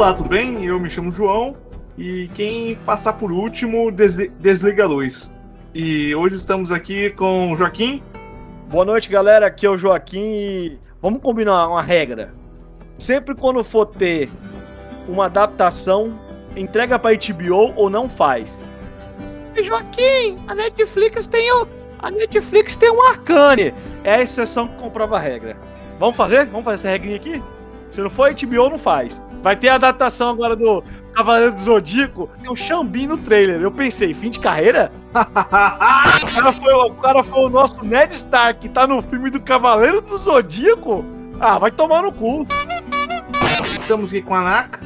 Olá, tudo bem? Eu me chamo João e quem passar por último desli desliga a luz. E hoje estamos aqui com o Joaquim. Boa noite, galera. Aqui é o Joaquim e vamos combinar uma regra. Sempre quando for ter uma adaptação, entrega pra HBO ou não faz. Joaquim, a Netflix tem o, a Netflix tem um Arcane. É a exceção que comprova a regra. Vamos fazer? Vamos fazer essa regrinha aqui? Se não for HBO, não faz. Vai ter a adaptação agora do Cavaleiro do Zodíaco. Tem o Xambi no trailer. Eu pensei, fim de carreira? o, cara foi, o cara foi o nosso Ned Stark, que tá no filme do Cavaleiro do Zodíaco? Ah, vai tomar no cu. Estamos aqui com a Naka.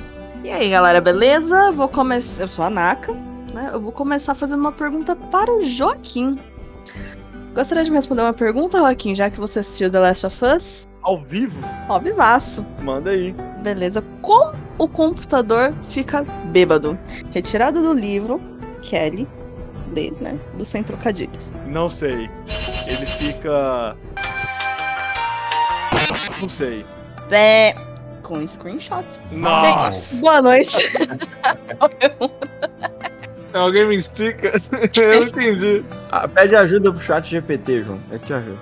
E aí, galera, beleza? Vou começar. Eu sou a Naka, né? Eu vou começar fazendo uma pergunta para o Joaquim. Gostaria de me responder uma pergunta, Joaquim, já que você assistiu The Last of Us? Ao vivo? Ó, vivaço. Manda aí. Beleza. Como o computador fica bêbado? Retirado do livro, Kelly, D, né? Do Sem Trocadilhos. Não sei. Ele fica. Não sei. É. Com screenshots. Nossa! Boa noite. Alguém me explica? Eu não entendi. Ah, pede ajuda pro chat GPT, João. Eu te ajudo.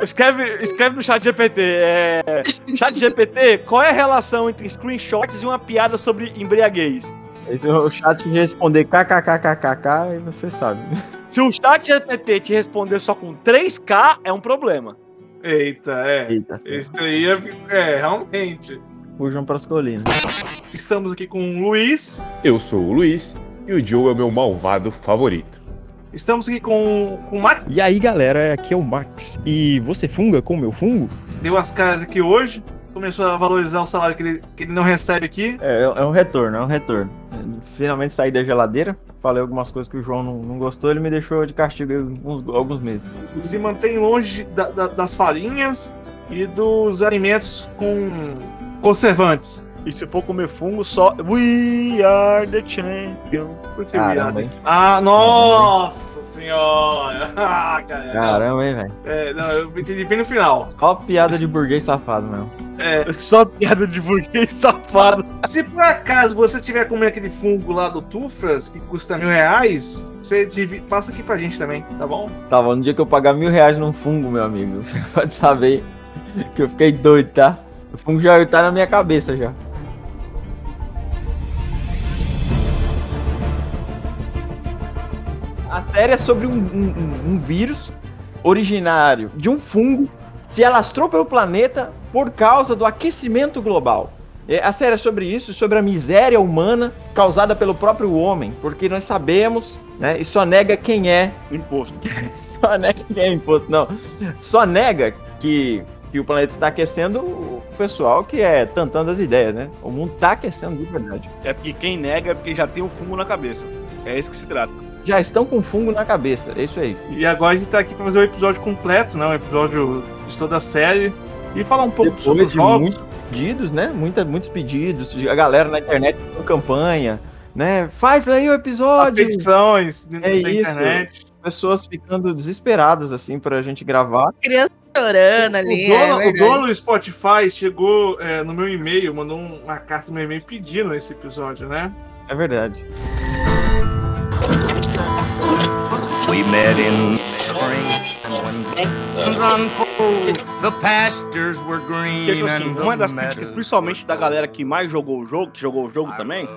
Escreve, escreve no chat GPT. É... Chat GPT, qual é a relação entre screenshots e uma piada sobre embriaguez? É o chat responder kkkkk e você sabe. Se o chat GPT te responder só com 3K, é um problema. Eita, é. Eita. Isso aí é, é realmente. Fujam pras colinas. Estamos aqui com o Luiz. Eu sou o Luiz e o Joe é o meu malvado favorito. Estamos aqui com, com o Max. E aí galera, aqui é o Max. E você funga com o meu fungo? Deu as caras aqui hoje. Começou a valorizar o salário que ele, que ele não recebe aqui. É, é um retorno, é um retorno. Finalmente saí da geladeira. Falei algumas coisas que o João não, não gostou, ele me deixou de castigo uns, alguns meses. Se mantém longe da- da- das farinhas e dos alimentos com conservantes. E se for comer fungo, só. We are the champion. Por que Caramba, hein? Ah, nossa senhora! Ah, cara. Caramba, hein, velho. É, não, eu entendi bem no final. Ó piada de burguês safado mesmo. É, Só piada de burguês safado. se por acaso você tiver comendo aquele fungo lá do Tufras, que custa mil reais, você divi- passa aqui pra gente também, tá bom? Tá bom, no dia que eu pagar mil reais num fungo, meu amigo, você pode saber que eu fiquei doido, tá? O fungo já tá na minha cabeça já. A série é sobre um, um- um- vírus originário de um fungo se alastrou pelo planeta por causa do aquecimento global. É, A série é sobre isso, sobre a miséria humana causada pelo próprio homem, porque nós sabemos, né, e só nega quem é Imposto. só nega que é imposto, não. Só nega que, que o planeta está aquecendo o pessoal que é tantando as ideias, né? O mundo está aquecendo de verdade. É porque quem nega é porque já tem um fungo na cabeça. É isso que se trata. Já estão com fungo na cabeça, é isso aí. E agora a gente tá aqui pra fazer o episódio completo, né? Um episódio de toda a série. E falar um pouco sobre os Depois jogos. muitos pedidos, né? Muita, muitos pedidos, a galera na internet com campanha, né? Faz aí o episódio. Petições É da isso. internet. Pessoas ficando desesperadas, assim, pra gente gravar. Criança chorando ali. o, dono, é o dono do Spotify chegou é, no meu e-mail, mandou um- uma carta no meu e-mail pedindo esse episódio, né? É verdade. We met in spring, when unfold, the pastures were green. Porque, tipo assim, uma das críticas, principalmente da galera que mais jogou o jogo, que jogou o jogo também,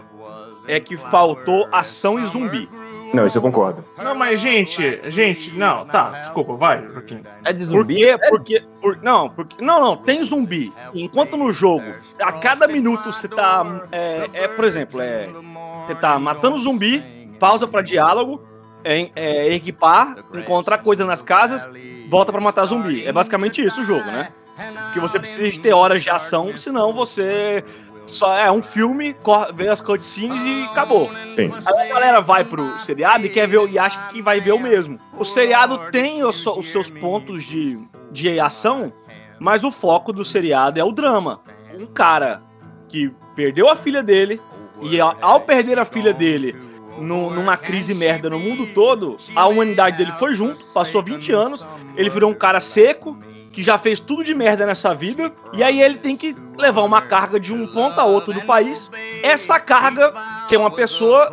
é que faltou ação e zumbi. Não, isso eu concordo. Não, mas gente, gente, não, tá, desculpa, vai, Joaquim. É de Por zumbi? quê? Porque. Por, não, porque. Não, não, tem zumbi. Enquanto no jogo, a cada minuto você tá. É, é, por exemplo, é. Você tá matando zumbi, pausa pra diálogo, é, é, equipar, encontrar coisa nas casas, volta pra matar zumbi. É basicamente isso o jogo, né? Que você precisa de ter horas de ação, senão você. Só é um filme, vê as cutscenes e acabou. Sim. Aí a galera vai pro seriado e quer ver e acha que vai ver o mesmo. O seriado tem os, os seus pontos de, de ação, mas o foco do seriado é o drama. Um cara que perdeu a filha dele e ao perder a filha dele nu- numa crise merda no mundo todo, a humanidade dele foi junto, passou 20 anos, ele virou um cara seco que já fez tudo de merda nessa vida, e aí ele tem que levar uma carga de um ponto a outro do país. Essa carga, que é uma pessoa,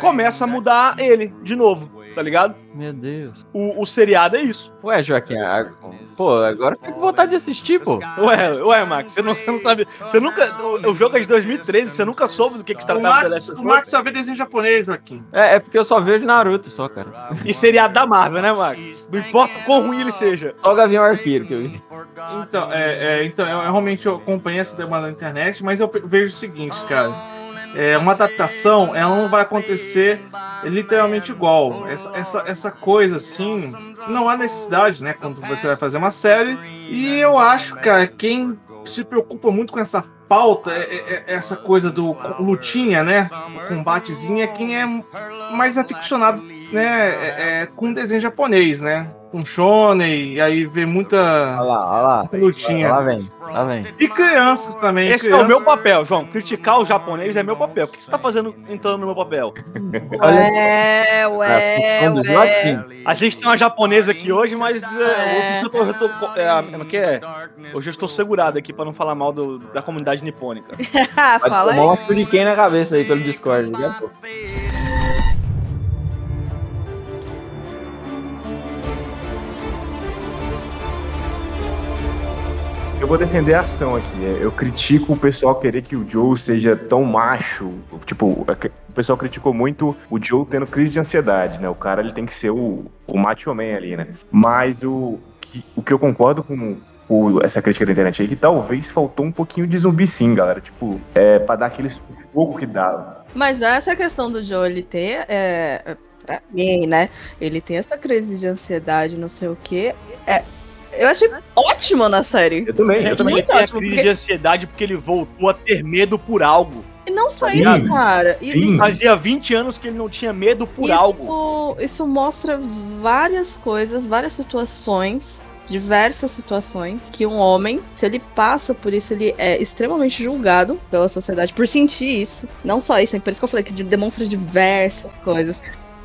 começa a mudar ele de novo, tá ligado? Meu Deus. O, o seriado é isso. Ué, Joaquim, a- pô, agora fico com vontade de assistir, pô. Ué, ué, Max, você não, você não sabe. Você nunca. O, o jogo é de 2013, você nunca soube do que, que se O tratava The Max, Last o Max só vê desenho japonês, Joaquim. É, é porque eu só vejo Naruto só, cara. E seriado da Marvel, né, Max? Não importa o quão ruim ele seja. Só o Gavião Arqueiro que eu vi. Então, é, é, então eu, eu realmente eu acompanhei essa demanda na internet, mas eu vejo o seguinte, cara. É, uma adaptação, ela não vai acontecer literalmente igual. Essa, essa, essa coisa, assim, não há necessidade, né? Quando você vai fazer uma série. E eu acho, cara, quem se preocupa muito com essa pauta, é, é- é essa coisa do lutinha, né? O combatezinho, é quem é mais aficionado, né? É, é, com desenho japonês, né? Com shonen, e aí vê Olha muita lá, olha lá. lutinha. Lá vem, lá vem. E crianças também. Esse é crianças. o meu papel, João. Criticar o japonês é meu papel. O que você tá fazendo entrando no meu papel? Ué, A ué, do ué. A gente tem uma japonesa aqui hoje, mas é, É. hoje eu tô. Tô é, é é? Hoje eu estou segurado aqui pra não falar mal do- da comunidade nipônica. Vai Fala aí. tomar uma shuriken na cabeça aí pelo Discord, daqui a pouco. Vou defender a ação aqui. é, Eu critico o pessoal querer que o Joe seja tão macho. Tipo, o pessoal criticou muito o Joe tendo crise de ansiedade, né? O cara ele tem que ser o, o macho man ali, né? Mas o que, o que eu concordo com o- essa crítica da internet aí, que talvez faltou um pouquinho de zumbi sim, galera. Tipo, é, pra dar aquele sufoco que dá. Mas essa questão do Joe ele ter, é, pra mim, né? Ele tem essa crise de ansiedade, não sei o quê. É, eu achei ótimo na série. Eu também, eu Gente, também. ele tem a crise porque- de ansiedade porque ele voltou a ter medo por algo. E não só Sim, isso, cara. E- sim. Fazia 20 anos que ele não tinha medo por algo. isso, isso mostra várias coisas, várias situações. Diversas situações que um homem, se ele passa por isso, ele é extremamente julgado pela sociedade por sentir isso. Não só isso, é por isso que eu falei que demonstra diversas coisas.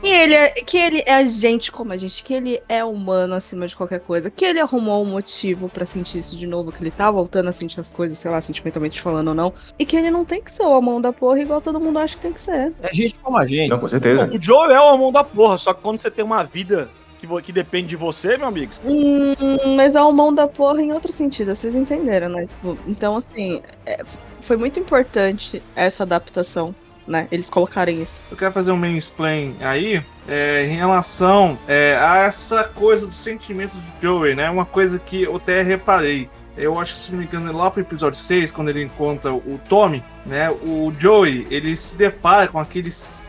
E ele é, que ele é gente como a gente, que ele é humano acima de qualquer coisa, que ele arrumou um motivo pra sentir isso de novo, que ele tá voltando a sentir as coisas, sei lá, sentimentalmente falando ou não, e que ele não tem que ser o mão da porra igual todo mundo acha que tem que ser. É gente como a gente. Não, com certeza. O Joe é o mão da porra, só que quando você tem uma vida que, que depende de você, meu amigo, Hum, mas é o mão da porra em outro sentido, vocês entenderam, né? Tipo, então, assim, é, foi muito importante essa adaptação, né? Eles colocarem isso. Eu quero fazer um mansplain aí é, em relação é, a essa coisa dos sentimentos do Joey, né? Uma coisa que eu até reparei. Eu acho que, se não me engano, lá pro episódio 6, quando ele encontra o Tommy, né? O Joey, ele se depara com aqueles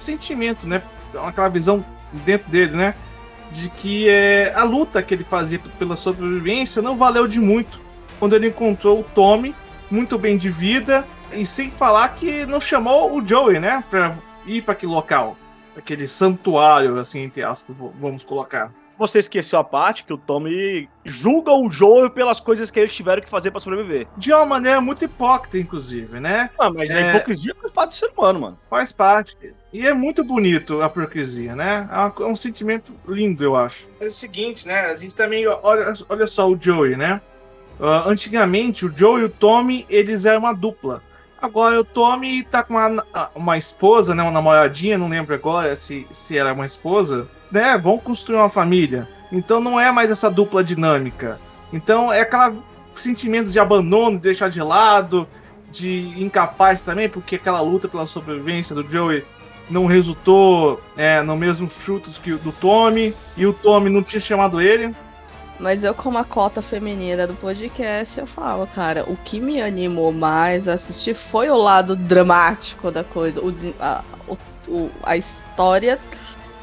sentimento, né? Aquela visão dentro dele, né? De que é, a luta que ele fazia pela sobrevivência não valeu de muito quando ele encontrou o Tommy, muito bem de vida, e sem falar que não chamou o Joey, né? Pra ir para aquele local. Aquele santuário, assim, entre aspas, vamos colocar. você esqueceu a parte que o Tommy julga o Joe pelas coisas que eles tiveram que fazer pra sobreviver. De uma maneira muito hipócrita, inclusive, né? Ah, mas a É. hipocrisia faz parte do ser humano, mano. Faz parte. E é muito bonito a hipocrisia, né? É é um sentimento lindo, eu acho. Mas é o seguinte, né? A gente também, olha, olha só o Joey, né? Ah, antigamente, o Joey e o Tommy, eles eram uma dupla. Agora o Tommy tá com uma, uma esposa, né? Uma namoradinha, não lembro agora se, se era uma esposa, né? Vão construir uma família. Então não é mais essa dupla dinâmica. Então é aquele sentimento de abandono, de deixar de lado, de incapaz também, porque aquela luta pela sobrevivência do Joey não resultou é, no mesmo frutos que do Tommy, e o Tommy não tinha chamado ele. Mas eu, como a cota feminina do podcast, eu falo, cara, o que me animou mais a assistir foi o lado dramático da coisa, o, a, o- a história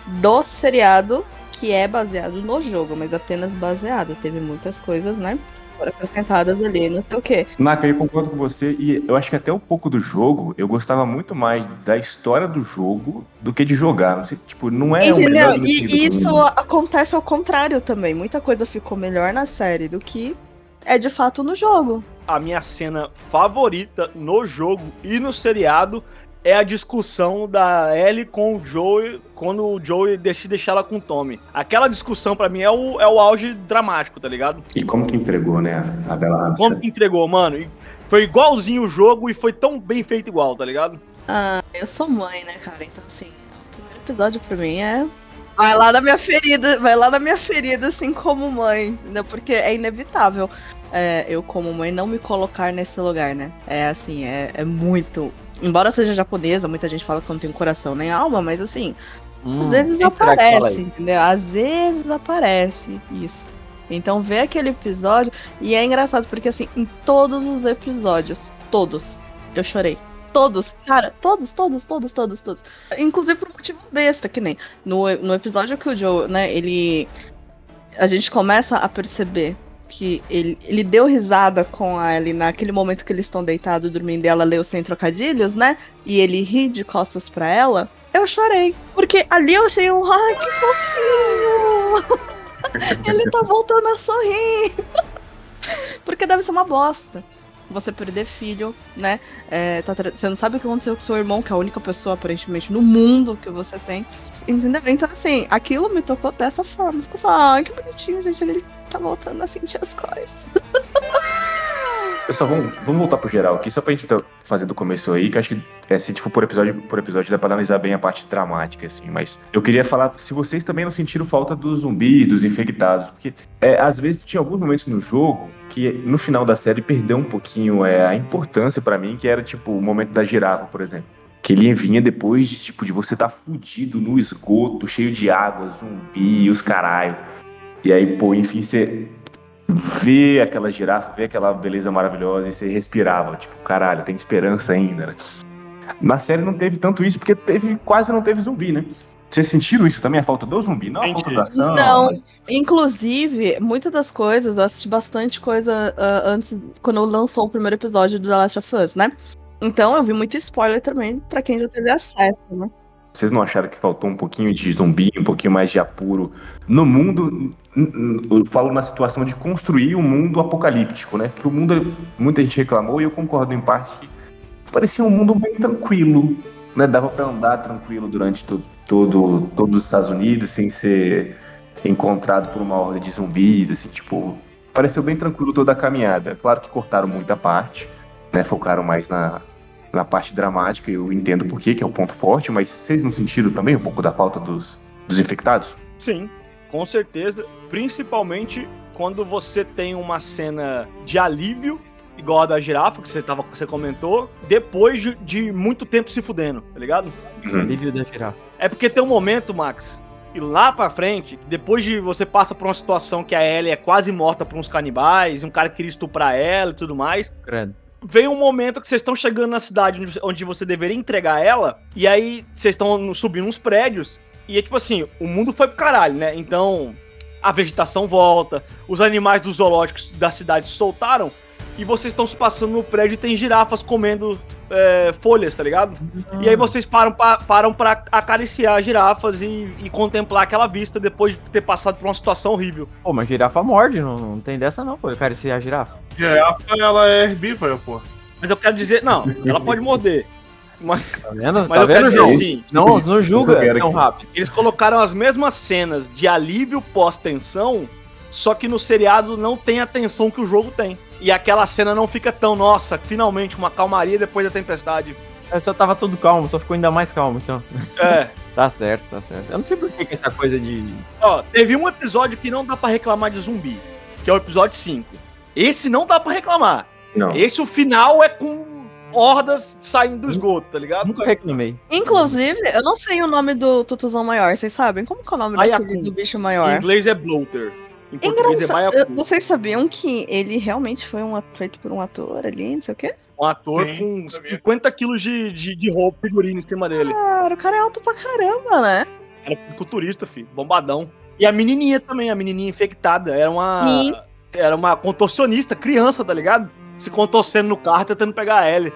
do seriado, que é baseado no jogo, mas apenas baseado. Teve muitas coisas, né? Foram acrescentadas ali, não sei o quê. Naka, eu concordo com você e eu acho que até um pouco do jogo, eu gostava muito mais da história do jogo do que de jogar. Não sei, tipo, não é o Entendeu? melhor do E isso acontece ao contrário também. Muita coisa ficou melhor na série do que é de fato no jogo. A minha cena favorita no jogo e no seriado é a discussão da Ellie com o Joey quando o Joey decide deixar ela com o Tommy. Aquela discussão, pra mim, é o, é o auge dramático, tá ligado? E como que entregou, né, a Bela Ramsey? Como que entregou, mano? E Foi igualzinho o jogo e foi tão bem feito igual, tá ligado? Ah, eu sou mãe, né, cara? Então, assim, o primeiro episódio pra mim é. Vai lá na minha ferida, vai lá na minha ferida, assim, como mãe, entendeu? Porque é inevitável é, eu, como mãe, não me colocar nesse lugar, né? É assim, é, é muito. Embora seja japonesa, muita gente fala que não tenho coração nem alma, mas assim, Hum, às vezes aparece, entendeu? Às vezes aparece isso. Então ver aquele episódio. E é engraçado porque assim, em todos os episódios, todos, eu chorei. Todos, cara, todos, todos, todos, todos, todos. Inclusive por um motivo besta, que nem. No, no episódio que o Joe, né, ele. A gente começa a perceber que ele, ele deu risada com a Ellie naquele momento que eles estão deitados dormindo e ela leu sem trocadilhos, né? E ele ri de costas pra ela. Eu chorei. Porque ali eu achei um. Ai, que fofinho! ele tá voltando a sorrir. porque deve ser uma bosta. Você perder filho, né? É, tá você não sabe o que aconteceu com seu irmão, que é a única pessoa, aparentemente, no mundo que você tem. Entendeu? Então, assim, aquilo me tocou dessa forma. Ficou falando, ai, que bonitinho, gente. Ele tá voltando a sentir as coisas. Pessoal, vamos, vamos voltar pro geral aqui, só pra gente fazer do começo aí, que acho que é, se tipo por episódio por episódio dá pra analisar bem a parte dramática, assim, mas eu queria falar se vocês também não sentiram falta dos zumbis, dos infectados, porque é, às vezes tinha alguns momentos no jogo que no final da série perdeu um pouquinho é, a importância pra mim, que era tipo o momento da girafa, por exemplo. Que ele vinha depois, tipo, de você estar fudido no esgoto, cheio de água, zumbi, os caralho. E aí, pô, enfim, você ver aquela girafa, ver aquela beleza maravilhosa e você respirava, tipo, caralho, tem esperança ainda, né? Na série não teve tanto isso, porque teve, quase não teve zumbi, né? Vocês sentiram isso também, a falta do zumbi? Não a falta da ação, Não. mas Inclusive, muitas das coisas, eu assisti bastante coisa ah, antes, quando lançou o primeiro episódio do The Last of Us, né? Então eu vi muito spoiler também pra quem já teve acesso, né? vocês não acharam que faltou um pouquinho de zumbi, um pouquinho mais de apuro no mundo? Eu falo na situação de construir um mundo apocalíptico, né? Que o mundo, muita gente reclamou e eu concordo em parte que parecia um mundo bem tranquilo, né? Dava pra andar tranquilo durante to- todo, todos os Estados Unidos sem ser encontrado por uma horda de zumbis, assim, tipo, pareceu bem tranquilo toda a caminhada. Claro que cortaram muita parte, né? Focaram mais na, na parte dramática, eu entendo por quê, que é o ponto forte, mas vocês não sentiram também um pouco da falta dos, dos infectados? Sim, com certeza. Principalmente quando você tem uma cena de alívio, igual a da girafa, que você, tava, você comentou, depois de, de muito tempo se fudendo, tá ligado? Alívio da girafa. É porque tem um momento, Max, e lá pra frente, depois de você passa por uma situação que a Ellie é quase morta por uns canibais, um cara queria estuprar ela e tudo mais, Credo. Vem um momento que vocês estão chegando na cidade onde- você deveria entregar ela, e aí vocês estão subindo uns prédios, e é tipo assim, o mundo foi pro caralho, né? Então a vegetação volta, os animais dos zoológicos da cidade se soltaram, e vocês estão se passando no prédio e tem girafas comendo é, folhas, tá ligado? E aí vocês param, pa, param pra acariciar girafas e, e contemplar aquela vista depois de ter passado por uma situação horrível. Pô, mas girafa morde, não, não tem dessa não, pô. Eu quero ser a girafa. Girafa, ela é herbívora, pô. Mas eu quero dizer, não, ela pode morder. Mas, Tá vendo? mas tá eu quero vendo, dizer João? assim, Não, não julga quero tão que- rápido. Eles colocaram as mesmas cenas de alívio pós-tensão, só que no seriado não tem a tensão que o jogo tem. E aquela cena não fica tão, nossa, finalmente uma calmaria depois da tempestade. Eu só tava todo calmo, só ficou ainda mais calmo, então. É. Tá certo, tá certo. Eu não sei por que, que essa coisa de. Ó, teve um episódio que não dá pra reclamar de zumbi, que é o episódio 5. Esse não dá pra reclamar. Não. Esse o final é com hordas saindo do esgoto, tá ligado? Nunca reclamei. Inclusive, eu não sei o nome do tutuzão maior, vocês sabem? Como que é o nome daquele do bicho Em maior? inglês é bloater. Em português é Engraçado, baiacu. vocês sabiam que ele realmente foi um, feito por um ator ali, não sei o quê? Um ator Sim, com sabia. 50 quilos de, de, de roupa figurino em cima dele. Cara, o cara é alto pra caramba, né? Era culturista, filho. Bombadão. E a menininha também, a menininha infectada. Era uma. Sim. Era uma contorcionista, criança, tá ligado? Se contorcendo no carro tentando pegar a Ellie.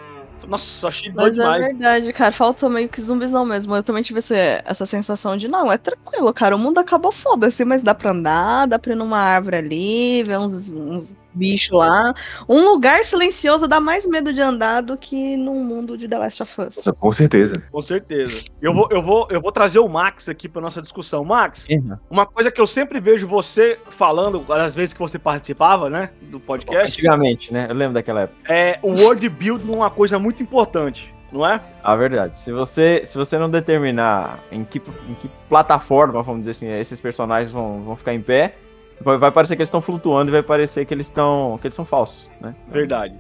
Nossa, achei Mas doido é demais. verdade, cara, faltou meio que zumbizão mesmo. Eu também tive esse- essa sensação de, não, é tranquilo, cara, o mundo acabou, foda-se, mas dá pra andar, dá pra ir numa árvore ali, ver uns, uns bichos lá. Um lugar silencioso dá mais medo de andar do que num mundo de The Last of Us. Nossa, com certeza. Com certeza. Eu vou, eu vou, eu vou trazer o Max aqui pra nossa discussão. Max, uma coisa que eu sempre vejo você falando, às vezes que você participava, né, do podcast, Antigamente, né? Eu lembro daquela época. é o world building é uma coisa muito importante, não é? A verdade. Se você, se você não determinar em que, em que plataforma, vamos dizer assim, esses personagens vão, vão ficar em pé, vai, parecer que eles estão flutuando e vai parecer que eles estão. que eles são falsos, né? Verdade.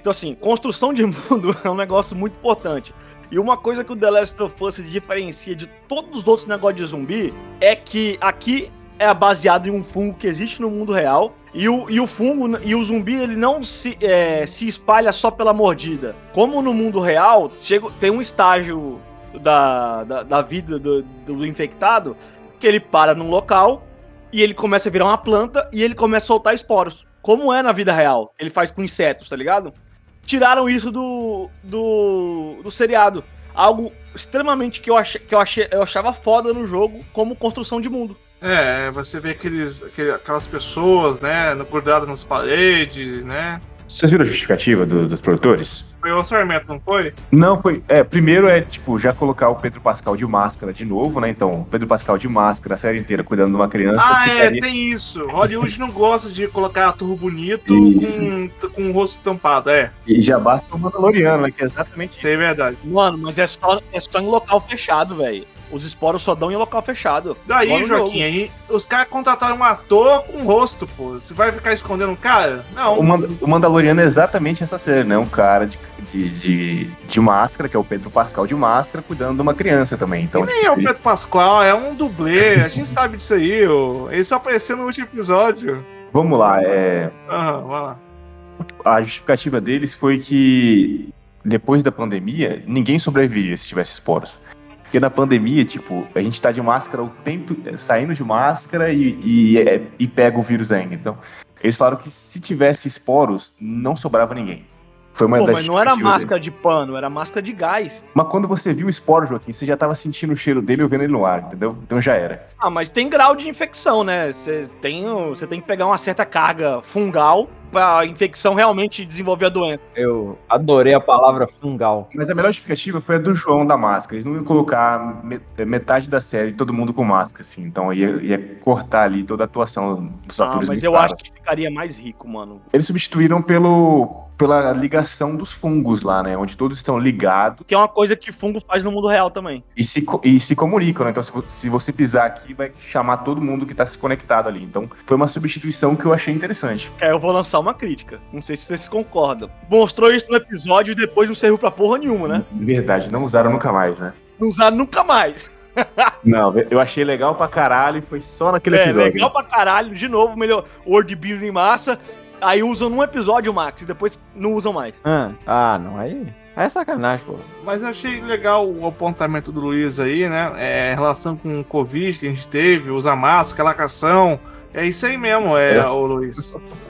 Então, assim, construção de mundo é um negócio muito importante. E uma coisa que o The Last of Us se diferencia de todos os outros negócios de zumbi é que aqui é baseado em um fungo que existe no mundo real. E o, e o fungo e o zumbi ele não se, é, se espalha só pela mordida. Como no mundo real, chega, tem um estágio da, da, da vida do, do infectado que ele para num local e ele começa a virar uma planta e ele começa a soltar esporos. Como é na vida real. Ele faz com insetos, tá ligado? Tiraram isso do, do, do seriado. Algo extremamente que eu, ach, que eu, achei, eu achava foda no jogo como construção de mundo. É, você vê aqueles, aquele- aquelas pessoas, né, grudadas nas paredes, né? Vocês viram a justificativa do- dos produtores? Foi o orçamento, não foi? Não, foi. É, primeiro é, tipo, já colocar o Pedro Pascal de máscara de novo, né? Então, Pedro Pascal de máscara, a série inteira cuidando de uma criança. Ah, é, ficaria- tem isso. Hollywood não gosta de colocar ator bonito com, com o rosto tampado, é. E já basta o Mandaloriano, né? Que é exatamente isso. Isso é verdade. Mano, mas é só, é só em local fechado, velho. Os esporos só dão em local fechado. Daí, Joaquim, aí os caras contrataram um ator com rosto, pô. Você vai ficar escondendo um cara? Não. O, Manda- o Mandaloriano é exatamente essa série, né? Um cara de, de, de, de máscara, que é o Pedro Pascal de máscara, cuidando de uma criança também. Então, E nem é o Pedro Pascoal, é um dublê. A gente sabe disso aí, ô. Ele só apareceu no último episódio. vamos lá. É, Aham, vai lá. a justificativa deles foi que depois da pandemia, ninguém sobreviveria se tivesse esporos. Porque na pandemia, tipo, a gente tá de máscara o tempo, saindo de máscara e, e, é, e pega o vírus ainda. Então, eles falaram que se tivesse esporos, não sobrava ninguém. Foi uma Pô, das mas não era máscara de pano, era máscara de gás. Mas quando você viu o esporo, Joaquim, você já tava sentindo o cheiro dele ou vendo ele no ar, entendeu? Então já era. Ah, mas tem grau de infecção, né? Você tem, você tem que pegar uma certa carga fungal pra infecção realmente desenvolver a doença. Eu adorei a palavra fungal. Mas a melhor justificativa foi a do João da máscara. Eles não iam colocar me- metade da série todo mundo com máscara, assim. Então ia, ia cortar ali toda a atuação dos Ah, atores. mas eu acho que ficaria mais rico, mano. Eles substituíram pelo, pela ligação dos fungos lá, né? Onde todos estão ligados Que é uma coisa que fungo faz no mundo real também. e se, e se comunicam, né? Então se, se você pisar aqui, vai chamar todo mundo que tá se conectado ali. Então foi uma substituição que eu achei interessante. Aí eu vou lançar uma crítica. Não sei se vocês concordam. Mostrou isso no episódio e depois não serviu pra porra nenhuma, né? Verdade, não usaram nunca mais, né? Não usaram nunca mais. Não, eu achei legal pra caralho e foi só naquele É, episódio. legal pra caralho. De novo, melhor. World building em massa. Aí usam num episódio, Max, e depois não usam mais. Ah, ah, não, aí, aí é sacanagem, pô. Mas eu achei legal o apontamento do Luiz aí, né? É, em relação com o Covid que a gente teve, usar máscara, lacação. É isso aí mesmo, é, É. ô Luiz.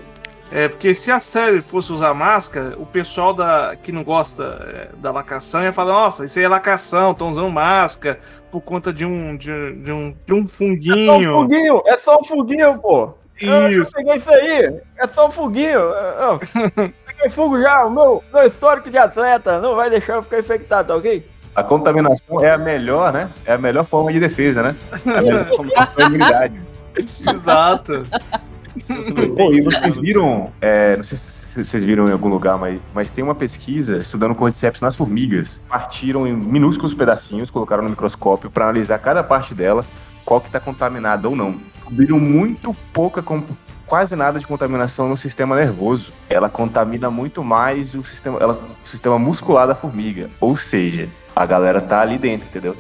É, porque se a série fosse usar máscara, o pessoal da, que não gosta é, da lacação ia falar, nossa, isso aí é lacação, estão usando máscara por conta de um, de, de um, de um É só um funguinho. é só um foguinho, pô. Eu, eu Isso. peguei isso aí, é só um foguinho. Eu, eu peguei fogo já, o meu, meu histórico de atleta não vai deixar eu ficar infectado, tá ok? A contaminação é a melhor, né? É a melhor forma de defesa, né? É a melhor forma de imunidade. Exato. Pô, e vocês viram, é, não sei se vocês viram em algum lugar, mas, mas tem uma pesquisa estudando cordyceps nas formigas. Partiram em minúsculos pedacinhos, colocaram no microscópio para analisar cada parte dela, qual que está contaminada ou não. Descobriram muito pouca, quase nada de contaminação no sistema nervoso. Ela contamina muito mais o sistema, ela- o sistema muscular da formiga. Ou seja, a galera tá ali dentro, entendeu?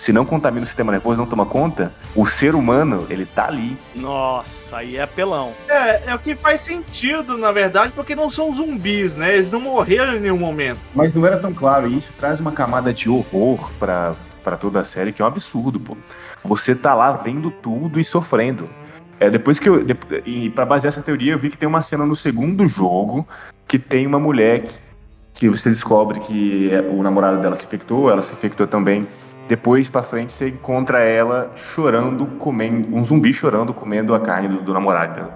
Se não contamina o sistema nervoso, não toma conta, o ser humano, ele tá ali. Nossa, aí é apelão. É, é o que faz sentido, na verdade, porque não são zumbis, né? Eles não morreram em nenhum momento. Mas não era tão claro, e isso traz uma camada de horror pra, pra toda a série, que é um absurdo, pô. Você tá lá vendo tudo e sofrendo. É, depois que eu. E pra basear essa teoria, eu vi que tem uma cena no segundo jogo que tem uma mulher que, que você descobre que é- o namorado dela se infectou, ela se infectou também. Depois pra frente você encontra ela chorando, comendo. Um zumbi chorando, comendo a carne do, do namorado.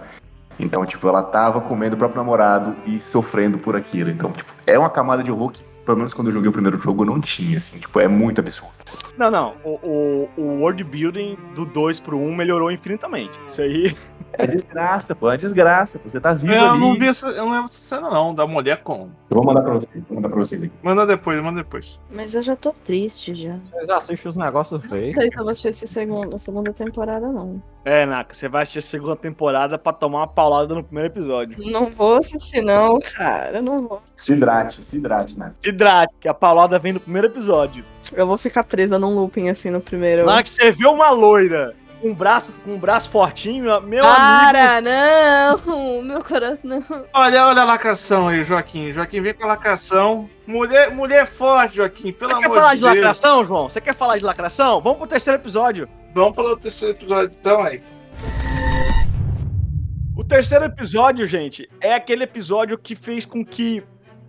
Então, tipo, ela tava comendo o próprio namorado e sofrendo por aquilo. Então, tipo, é uma camada de horror que, pelo menos quando eu joguei o primeiro jogo, não tinha, assim. Tipo, é muito absurdo. Não, não. O, o, o world building do 2 pro 1 melhorou infinitamente. Isso aí. É desgraça, pô, é desgraça. Pô. Você tá vivo Eu ali. não vi essa, eu não lembro essa cena não, da mulher com. Eu vou mandar pra vocês, vou mandar pra vocês aqui. Manda depois, manda depois. Mas eu já tô triste já. Vocês assistem os negócios Não feios. sei se eu vou assistir essa segunda, segunda temporada, não. É, Naka, você vai assistir a segunda temporada pra tomar uma paulada no primeiro episódio. Não vou assistir, não, cara. Eu não vou. Se hidrate, se hidrate, né? Se hidrate, que a paulada vem no primeiro episódio. Eu vou ficar presa num looping assim no primeiro. Na hora que você vê uma loira com um braço, com um braço fortinho, meu amigo. Para, não! Meu coração, não. Olha, olha a lacração aí, Joaquim. Joaquim vem com a lacração. Mulher, mulher forte, Joaquim, pelo Você quer amor falar de de Deus. lacração, João? Você quer falar de lacração? Vamos pro terceiro episódio. Vamos falar do terceiro episódio então aí. O terceiro episódio, gente, é aquele episódio que fez com que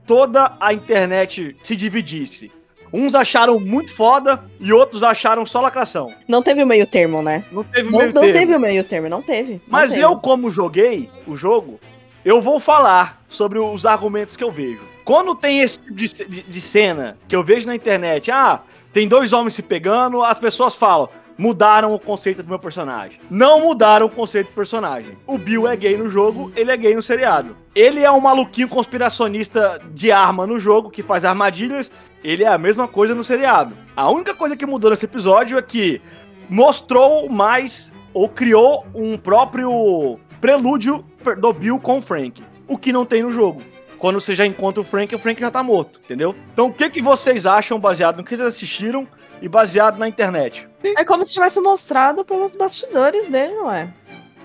toda a internet se dividisse. Uns acharam muito foda e outros acharam só lacração. Não teve o meio termo, né? Não teve Não, meio não termo. teve o meio termo, não teve. Não Mas teve. eu, como joguei o jogo, eu vou falar sobre os argumentos que eu vejo. Quando tem esse tipo de, de- de cena que eu vejo na internet, ah, tem dois homens se pegando, as pessoas falam, mudaram o conceito do meu personagem. Não mudaram o conceito do personagem. O Bill é gay no jogo, ele é gay no seriado. Ele é um maluquinho conspiracionista de arma no jogo, que faz armadilhas, ele é a mesma coisa no seriado. A única coisa que mudou nesse episódio é que mostrou mais ou criou um próprio prelúdio do Bill com o Frank, o que não tem no jogo. Quando você já encontra o Frank, o Frank já tá morto, entendeu? Então o que, que vocês acham baseado no que vocês assistiram e baseado na internet? É como se tivesse mostrado pelos bastidores dele, não é?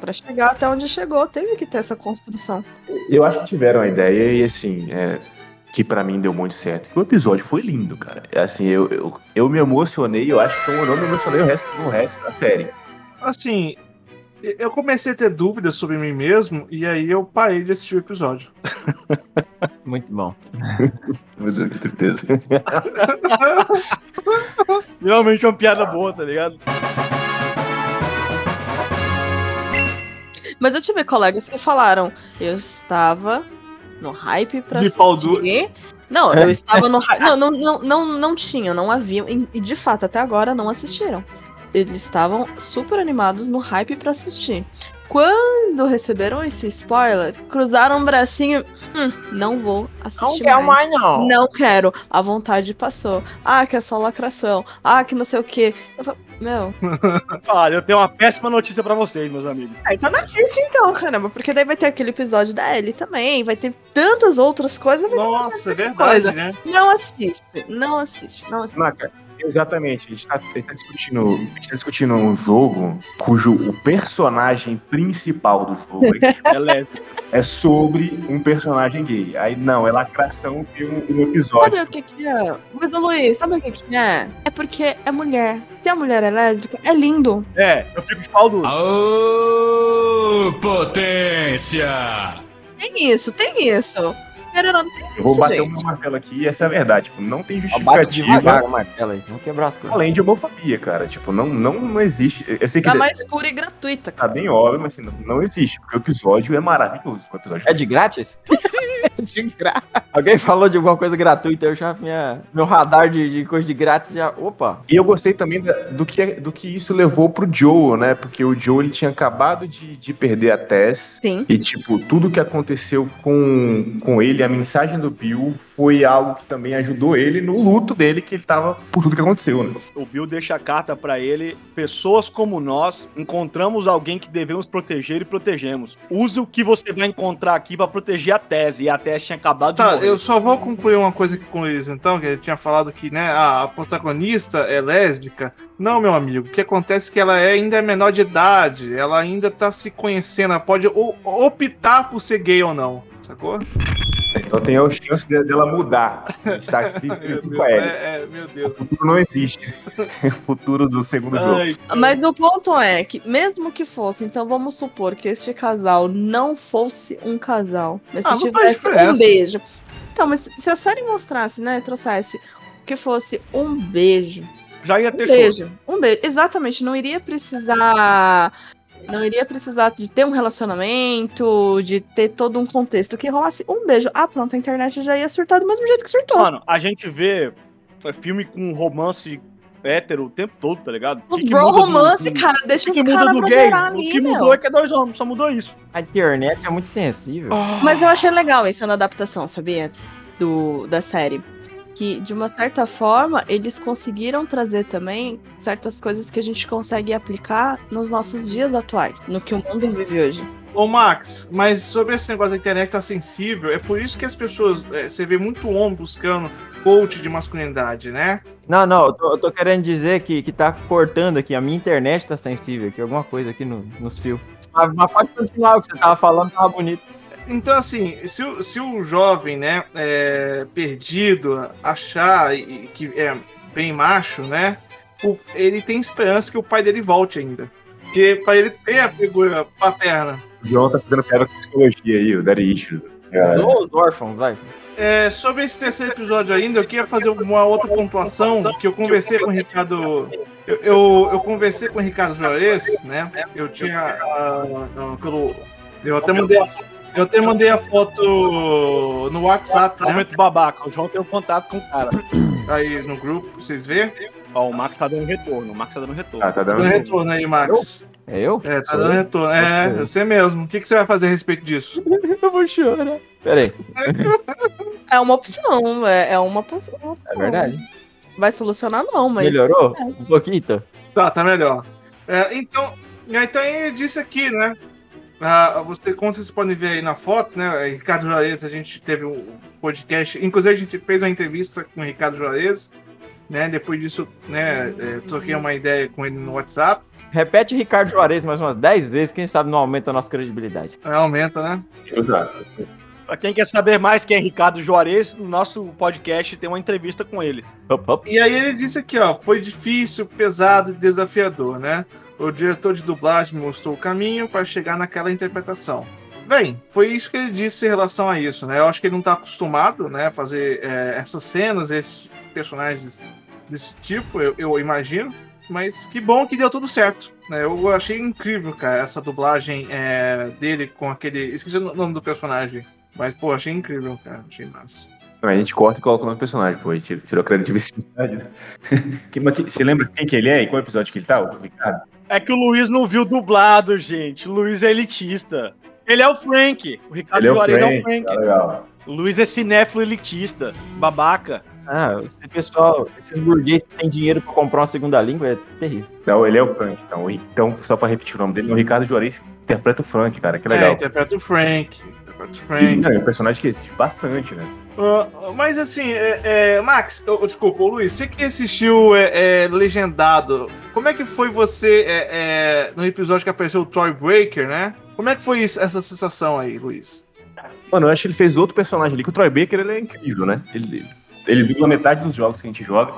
Pra chegar até onde chegou, teve que ter essa construção. Eu acho que tiveram a ideia e assim, é, que pra mim deu muito certo. Que o episódio foi lindo, cara. É, Assim, eu, eu, eu me emocionei, eu acho que eu não me emocionei o resto, no resto da série. Assim, eu comecei a ter dúvidas sobre mim mesmo e aí eu parei de assistir o episódio. Muito bom. Meu Deus, que tristeza. Realmente é uma piada boa, tá ligado? Mas eu tive colegas que falaram, eu estava no hype pra De pau duro. assistir. Não, eu estava no hype. Não, não, não, não, não tinham, não haviam. E e, de fato, até agora não assistiram. Eles estavam super animados no hype pra assistir. Quando receberam esse spoiler, cruzaram o bracinho. Hum, não vou assistir. mais. não. Não quero. A vontade passou. Ah, que é só lacração. Ah, que não sei o quê. Eu falo, meu. Falar, eu tenho uma péssima notícia pra vocês, meus amigos. Ah, então não assiste então, caramba. Porque daí vai ter aquele episódio da Ellie também. Vai ter tantas outras coisas. Nossa, é verdade, coisa. né? Não assiste. Não assiste. Não assiste. Naka, exatamente. A gente, tá, a gente tá discutindo, a gente tá discutindo um jogo cujo o personagem principal do jogo É lésbico. é sobre um personagem gay. Aí não, é lacração ter um, um episódio. Sabe o que que é? Mas, Luiz, sabe o que que é? É porque é mulher. Se a mulher é lésbica, é lindo. É, eu fico de pau duro. Aô, potência! Tem isso, tem isso. Não, tem Eu vou isso, bater gente. o meu martelo aqui e essa é a verdade. Tipo, não tem justificativa devagar, aí. Vamos quebrar as coisas. além de homofobia, cara. Tipo, não, não, não existe. Eu sei que Tá mais pura e gratuita, tá cara. bem óbvio, mas assim, não, não existe. Porque o episódio é maravilhoso. O episódio É de grátis? de grátis. Alguém falou de alguma coisa gratuita, eu já minha meu radar de, de coisa de grátis já. Opa! E eu gostei também da- do, que, do que isso levou pro Joe, né? Porque o Joe ele tinha acabado de, de perder a Tess. Sim. E, tipo, tudo que aconteceu com, com ele, a mensagem do Bill, foi algo que também ajudou ele no luto dele, que ele tava por tudo que aconteceu, né? O Bill deixa a carta pra ele. Pessoas como nós encontramos alguém que devemos proteger e protegemos. Use o que você vai encontrar aqui pra proteger a tese. E a tese tinha acabado de Tá, morrer. eu só vou concluir uma coisa aqui com eles então, que ele tinha falado que, né, a, protagonista é lésbica. Não, meu amigo, o que acontece é que ela é, ainda é menor de idade, ela ainda tá se conhecendo, ela pode optar por ser gay ou não, sacou? Então tem a chance de- dela mudar. A gente tá aqui Meu Deus, é, é, meu O Deus. futuro não existe. o futuro do segundo jogo. Ai, Mas o ponto é que, mesmo que fosse, então vamos supor que este casal não fosse um casal, mas Ah, se tivesse um beijo. Então, mas se a série mostrasse, né, trouxesse que fosse um beijo, Já ia um ter show. beijo, um beijo, exatamente, não iria precisar Não iria precisar de ter um relacionamento, de ter todo um contexto que rolasse um beijo. Ah, pronto, a internet já ia surtar do mesmo jeito que surtou. Mano, a gente vê é, filme com romance hétero o tempo todo, tá ligado? Os bro muda do- romance, do- cara, O deixa que, que os muda do gay? O que meu. mudou é que é dois homens, só mudou isso. A internet é muito sensível. Mas eu achei legal isso na adaptação, sabia? Do, da série. Que, de uma certa forma, eles conseguiram trazer também certas coisas que a gente consegue aplicar nos nossos dias atuais, no que o mundo vive hoje. Ô, Max, mas sobre esse negócio da internet tá sensível, é por isso que as pessoas. é, você vê muito homem buscando coach de masculinidade, né? Não, não, eu tô, eu tô querendo dizer que, que tá cortando aqui. A minha internet tá sensível aqui, alguma coisa aqui no- nos fios. Mas, mas pode continuar o que você tava falando, tava bonito. Então, assim, se o, se o jovem, né, é, perdido, achar que é bem macho, né, o- ele tem esperança que o pai dele volte ainda. Porque pra ele ter a figura paterna. O João tá fazendo piada com psicologia aí, o Daddy Issues. É. Os órfãos, vai. É, sobre esse terceiro episódio ainda, eu queria fazer uma outra pontuação, que eu conversei com o Ricardo. Eu, eu, eu conversei com o Ricardo Juarez, né? Eu tinha. pelo- eu até mandei a foto. Eu até mandei a foto no WhatsApp, né? Momento babaca, o João tem um contato com o cara. Aí no grupo, pra vocês verem. Ó, o Max tá dando retorno, o Max tá dando retorno. Ah, tá Tá dando. dando retorno aí, Max. É eu? É, tá Sou dando eu? retorno. É, Ok. você mesmo. O que, que você vai fazer a respeito disso? Eu vou chorar. Pera aí, É uma opção, é, é uma, opção. é verdade. Vai solucionar, não, mas. Melhorou? é. Um pouquinho? Tá, tá melhor. É, então, então ele disse aqui, né? Ah, você, como vocês podem ver aí na foto, né? Ricardo Juarez, a gente teve um podcast. Inclusive, a gente fez uma entrevista com o Ricardo Juarez. Né? Depois disso, né? é, troquei uma ideia com ele no WhatsApp. Repete Ricardo Juarez mais umas 10 vezes, quem sabe não aumenta a nossa credibilidade. É, aumenta, né? Exato. Pra quem quer saber mais quem é Ricardo Juarez, no nosso podcast tem uma entrevista com ele. Hop, hop. E aí ele disse aqui, ó, foi difícil, pesado e desafiador, né? O diretor de dublagem mostrou o caminho para chegar naquela interpretação. Bem, foi isso que ele disse em relação a isso, né? Eu acho que ele não tá acostumado, né, a fazer é, essas cenas, esses personagens desse tipo, eu, eu imagino. Mas que bom que deu tudo certo, né? Eu achei incrível, cara, essa dublagem é, dele com aquele... Esqueci o nome do personagem. Mas, pô, achei incrível, cara. Achei massa. A gente corta e coloca o nome do personagem, pô. A gente tirou a credibilidade. né? Que- mas que- Você lembra quem que ele é e qual episódio que ele tá? O Ricardo? É que o Luiz não viu dublado, gente. O Luiz é elitista. Ele é o Frank. O Ricardo Ele é o Juarez é Frank, o Frank. tá legal. O Luiz é cinéfilo elitista. Babaca. Ah, esse pessoal, esses burgueses que têm dinheiro pra comprar uma segunda língua é terrível. Então, ele é o Frank. Então, o- então só pra repetir o nome dele, é o Ricardo Juarez que interpreta o Frank, cara. Que É, legal. interpreta o Frank. Frank. é um personagem que existe bastante, né? Ah, mas assim, é, é, Max, ô, desculpa, Luiz, você que assistiu é, é, Legendado, como é que foi você é, é, no episódio que apareceu o Troy Breaker, né? Como é que foi isso- essa sensação aí, Luiz? Mano, eu acho que ele fez outro personagem ali, que o Troy Baker, ele é incrível, né? Ele, ele dubla metade dos jogos que a gente joga.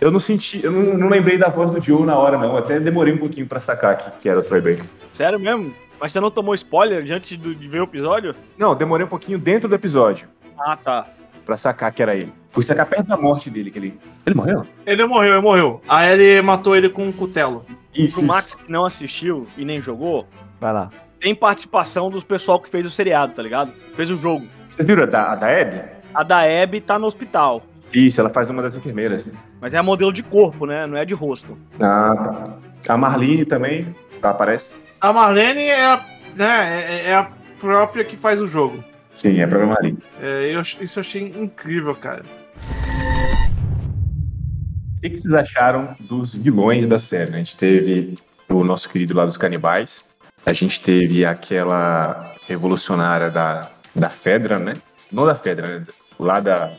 Eu não senti, eu não, não lembrei da voz do Joe na hora, não. Eu até demorei um pouquinho pra sacar que, que era o Troy Baker. Sério mesmo? Mas você não tomou spoiler antes do- de ver o episódio? Não, demorei um pouquinho dentro do episódio Ah, tá. pra sacar que era ele. Fui sacar perto da morte dele, que ele. Ele morreu? Ele morreu, ele morreu. Aí ele matou ele com um cutelo. Isso. Pro Max que não assistiu e nem jogou, Vai lá. tem participação dos pessoal que fez o seriado, tá ligado? Fez o jogo. Vocês viram a da, a da Abby? A da Abby tá no hospital. Isso, ela faz uma das enfermeiras. Mas é modelo de corpo, né? Não é de rosto. Ah, tá. A Marlene também tá, aparece. A Marlene é a, né, é, é a própria que faz o jogo. Sim, é a própria Marlene. É, eu, isso eu achei incrível, cara. O que, que vocês acharam dos vilões da série? né? A gente teve o nosso querido lá dos canibais. A gente teve aquela revolucionária da, da Fedra, né? Não da Fedra, né? Lá da,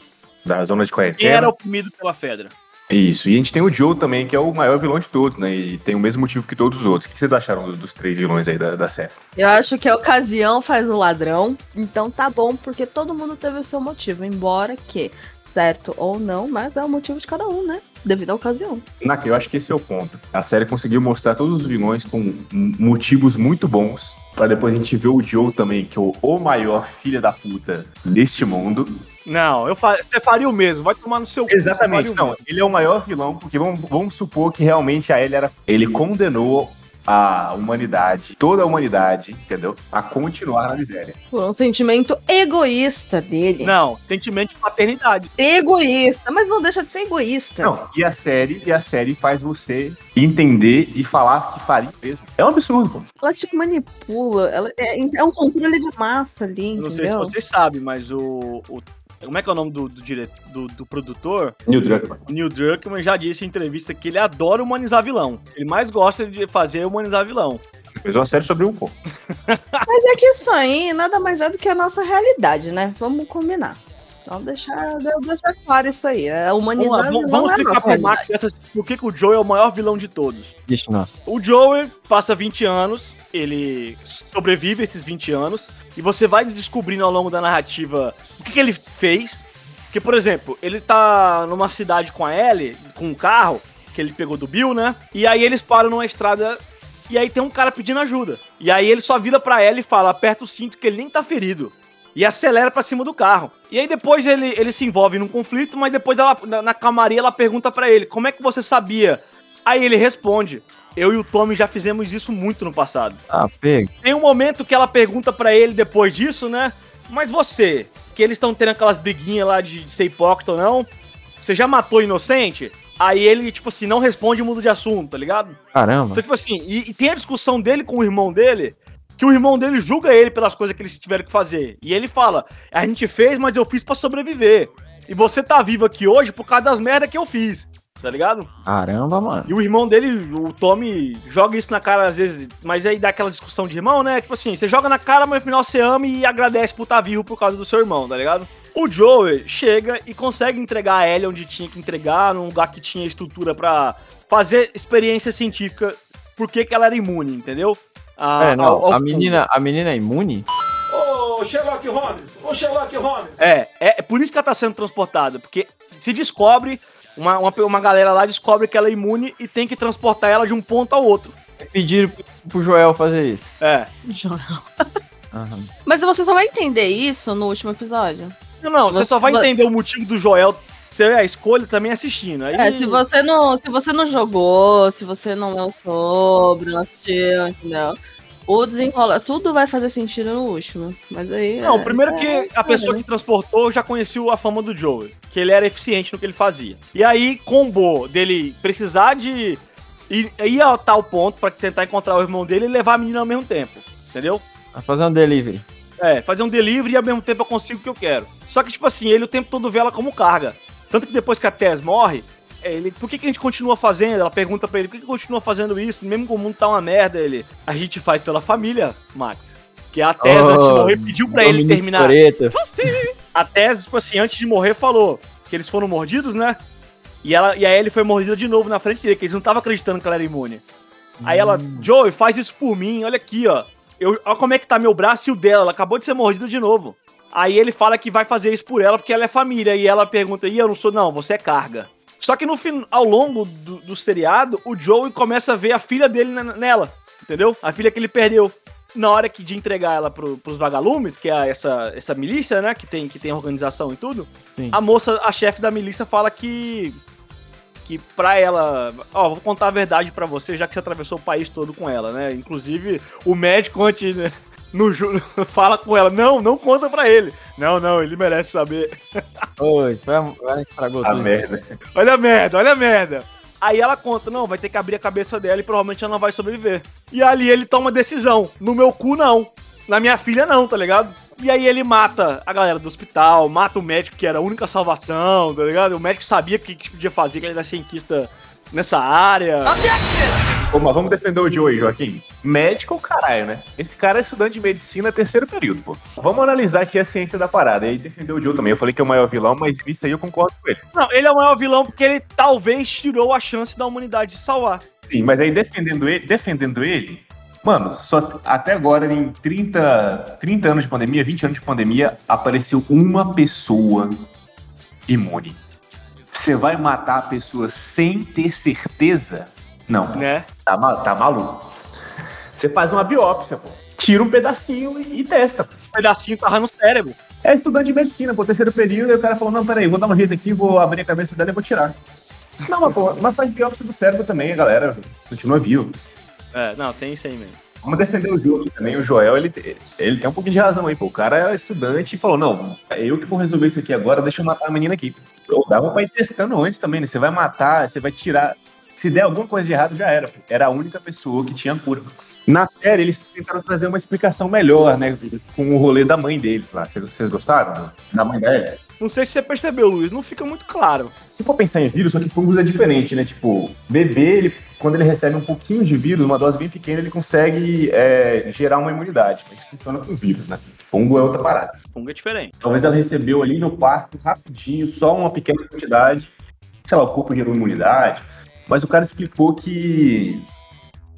da zona de Quem era quarentena. oprimido pela Fedra? Isso. E a gente tem o Joe também, que é o maior vilão de todos, né? E tem o mesmo motivo que todos os outros. O que vocês acharam do- dos três vilões aí da, da série? Eu acho que a ocasião faz o ladrão, então tá bom, porque todo mundo teve o seu motivo, embora que, certo ou não, mas é o motivo de cada um, né? Devido à ocasião. Naka, eu acho que esse é o ponto. A série conseguiu mostrar todos os vilões com motivos muito bons. Pra depois a gente ver o Joe também, que é o, o maior filho da puta deste mundo. Não, eu fa... você faria o mesmo. Vai tomar no seu cu, Exatamente, o não. Ele é o maior vilão, porque vamos, vamos supor que realmente a ele era. Ele condenou a humanidade, toda a humanidade, entendeu? A continuar na miséria. Por um sentimento egoísta dele. Não, sentimento de paternidade. Egoísta, mas não deixa de ser egoísta. Não, e a série, e a série faz você entender e falar que faria mesmo. É um absurdo, pô. Ela tipo manipula, ela é, é um controle de massa ali, Eu Não sei se entendeu? vocês sabem, mas o. o- como é que é o nome do, do, dire- do, do produtor? Neil Druckmann. Neil Druckmann já disse em entrevista que ele adora humanizar vilão. Ele mais gosta de fazer é humanizar vilão. Fez uma série sobre um, pô. Mas é que isso aí nada mais é do que a nossa realidade, né? Vamos combinar. Então deixar, deixar claro isso aí. É Vamos, humanizar lá, vamos, não vamos é explicar pro. Max essas, por que, que o Joe é o maior vilão de todos. Vixe, nossa. O Joey passa 20 anos, ele sobrevive esses 20 anos, e você vai descobrindo ao longo da narrativa o que, que ele fez. Porque, por exemplo, ele tá numa cidade com a Ellie, com um carro, que ele pegou do Bill, né? E aí eles param numa estrada, e aí tem um cara pedindo ajuda. E aí ele só vira pra Ellie e fala, aperta o cinto que ele nem tá ferido. E acelera pra cima do carro. E aí depois ele, ele se envolve num conflito, mas depois ela, na, na calmaria ela pergunta pra ele, como é que você sabia? Aí ele responde, eu e o Tommy já fizemos isso muito no passado. Ah, pega. Tem um momento que ela pergunta pra ele depois disso, né? Mas você, que eles estão tendo aquelas briguinhas lá de, de ser hipócrita ou não, você já matou inocente? Aí ele, tipo assim, não responde e muda de assunto, tá ligado? Caramba. Então, tipo assim, e, e tem a discussão dele com o irmão dele, que o irmão dele julga ele pelas coisas que eles tiveram que fazer. E ele fala: a gente fez, mas eu fiz pra sobreviver. E você tá vivo aqui hoje por causa das merdas que eu fiz. Tá ligado? Caramba, mano. E o irmão dele, o Tommy, joga isso na cara às vezes, mas aí dá aquela discussão de irmão, né? Tipo assim, você joga na cara, mas no final você ama e agradece por estar vivo por causa do seu irmão, tá ligado? O Joey chega e consegue entregar a Ellie onde tinha que entregar, num lugar que tinha estrutura pra fazer experiência científica, por que ela era imune, entendeu? A, É, não, ao- ao a menina, a menina é imune? Ô, Sherlock Holmes! Ô, Sherlock Holmes! É, é, é por isso que ela tá sendo transportada, porque se descobre, uma, uma, uma galera lá descobre que ela é imune e tem que transportar ela de um ponto ao outro. Pediram pro Joel fazer isso. É. Aham. Mas você só vai entender isso no último episódio. Não, não, você Você- só vai entender o motivo do Joel ser a escolha também assistindo. Aí, É, se você não, se você não jogou, se você não leu sobre, não assistiu, entendeu? O desenrola, tudo vai fazer sentido no último. Mas aí. Não, é- primeiro é- que a pessoa que transportou já conhecia a fama do Joel, que ele era eficiente no que ele fazia. E aí combou dele precisar de ir, ir a tal ponto pra tentar encontrar o irmão dele e levar a menina ao mesmo tempo, entendeu? Vai fazer um delivery. É, fazer um delivery e ao mesmo tempo eu consigo o que eu quero. Só que, tipo assim, ele o tempo todo vê ela como carga. Tanto que depois que a Tess morre, é, ele, por que, que a gente continua fazendo? Ela pergunta pra ele, por que, que continua fazendo isso? Mesmo que o mundo tá uma merda, ele. A gente faz pela família, Max. Que a Tess, Oh, antes de morrer, pediu pra ele terminar. A Tess, tipo assim, antes de morrer, falou que eles foram mordidos, né? E, ela, e aí ele foi mordida de novo na frente dele, que eles não estavam acreditando que ela era imune. Aí ela, Joey, faz isso por mim, olha aqui, ó. Eu, olha como é que tá meu braço e o dela, ela acabou de ser mordida de novo. Aí ele fala que vai fazer isso por ela porque ela é família. E ela pergunta, e eu não sou, não, você é carga. Só que no fim, ao longo do, do seriado, o Joey começa a ver a filha dele nela, entendeu? A filha que ele perdeu. Na hora que de entregar ela pro, pros vagalumes, que é essa, essa milícia, né? Que tem, que tem organização e tudo. Sim. A moça, a chefe da milícia, fala que. Que pra ela. Ó, vou contar a verdade pra você, já que você atravessou o país todo com ela, né? Inclusive, o médico antes. né, No, ju- fala com ela, não, não conta pra ele. Não, não, ele merece saber. Oi, vai, vai estragou A tudo. merda. Olha a merda, olha a merda. Aí ela conta, não, vai ter que abrir a cabeça dela e provavelmente ela não vai sobreviver. E ali ele toma decisão. No meu cu, não. Na minha filha, não, tá ligado? E aí ele mata a galera do hospital, mata o médico que era a única salvação, tá ligado? O médico sabia o que, que podia fazer, que ele era cientista nessa área. Pô, mas vamos defender o Joey, Joaquim. Médico é caralho, né? Esse cara é estudante de medicina terceiro período, pô. Vamos analisar aqui a ciência da parada. E aí defender o Joe também. Eu falei que é o maior vilão, mas nisso aí eu concordo com ele. Não, ele é o maior vilão porque ele talvez tirou a chance da humanidade de salvar. Sim, mas aí defendendo ele, defendendo ele, mano, só até agora em 30, 30 anos de pandemia, 20 anos de pandemia, apareceu uma pessoa imune. Você vai matar a pessoa sem ter certeza? Não, Né? Tá, tá maluco. Você faz uma biópsia, pô. Tira um pedacinho e, e testa. pô. Um pedacinho tava no cérebro. É estudante de medicina, pô, terceiro período, e o cara falou, não, peraí, vou dar um jeito aqui, vou abrir a cabeça dela e vou tirar. Não, mas, pô, mas faz biópsia do cérebro também, a galera continua vivo. É, não, tem isso aí mesmo. Vamos defender o jogo também. O Joel, ele, ele tem um pouquinho de razão aí, pô. O cara é estudante e falou: não, é eu que vou resolver isso aqui agora, deixa eu matar a menina aqui. Pô, dava pra ir testando antes também, né? Você vai matar, você vai tirar. Se der alguma coisa de errado, já era. pô. Era a única pessoa que tinha cura. Na série, eles tentaram trazer uma explicação melhor, né? Com o rolê da mãe deles lá. Vocês- Vocês gostaram? Da mãe dela? Não sei se você percebeu, Luiz, não fica muito claro. Se for pensar em vírus, só que fungos é diferente, né? Tipo, bebê, ele, quando ele recebe um pouquinho de vírus, uma dose bem pequena, ele consegue é, gerar uma imunidade. Mas isso funciona com vírus, né? Fungo é outra parada. Fungo é diferente. Talvez ela recebeu ali no parto, rapidinho, só uma pequena quantidade. Sei lá, o corpo gerou imunidade. Mas o cara explicou que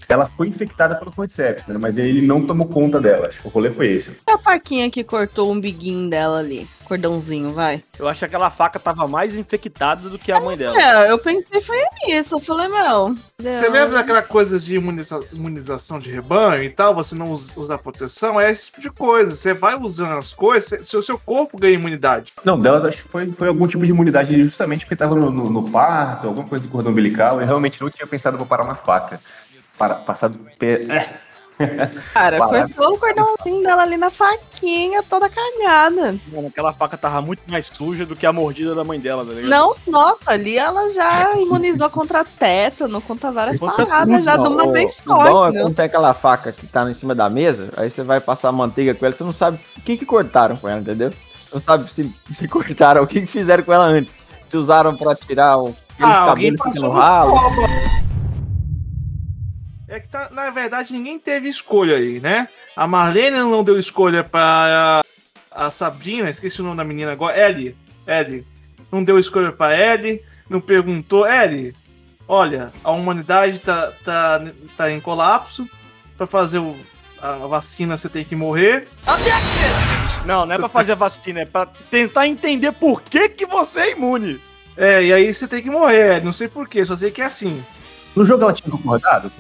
ela foi infectada pelo cordyceps, né? Mas ele não tomou conta dela. Acho que o rolê foi esse. É a faquinha que cortou o umbiguinho dela ali. Cordãozinho, vai. Eu acho que aquela faca tava mais infectada do que a mãe dela. É, eu pensei foi nisso. Eu falei, meu. Você Deus. lembra daquela coisa de imuniza- imunização de rebanho e tal? Você não us- usar proteção? É esse tipo de coisa. Você vai usando as coisas, seu, seu corpo ganha imunidade. Não, dela acho que foi, foi algum tipo de imunidade justamente porque tava no, no, no parto, alguma coisa do cordão umbilical, e realmente não tinha pensado em parar uma faca. Para, passar do pé. É. Cara, Vai. cortou o cordãozinho dela ali na faquinha, toda cagada. Mano, aquela faca tava muito mais suja do que a mordida da mãe dela, tá ligado? Não, nossa, ali ela já imunizou contra tétano, contra várias Contra paradas já de Não, uma vez só. bom é quando tem aquela faca que tá em cima da mesa, aí você vai passar manteiga com ela, você não sabe o que que cortaram com ela, entendeu? Você não sabe se, se cortaram, o que que fizeram com ela antes. Se usaram pra tirar o, aqueles Ah, cabelos que no no ralo. copo. É que, tá, na verdade, ninguém teve escolha aí, né? A Marlene não deu escolha pra a Sabrina, esqueci o nome da menina agora, Ellie. Ellie. Não deu escolha pra Ellie, não perguntou. Ellie, olha, a humanidade tá, tá, tá em colapso. Pra fazer o- a vacina você tem que morrer. Não, não é pra fazer a vacina, é pra tentar entender por que, que você é imune. É, e aí você tem que morrer. Não sei porquê, só sei que é assim. No jogo ela tinha concordado?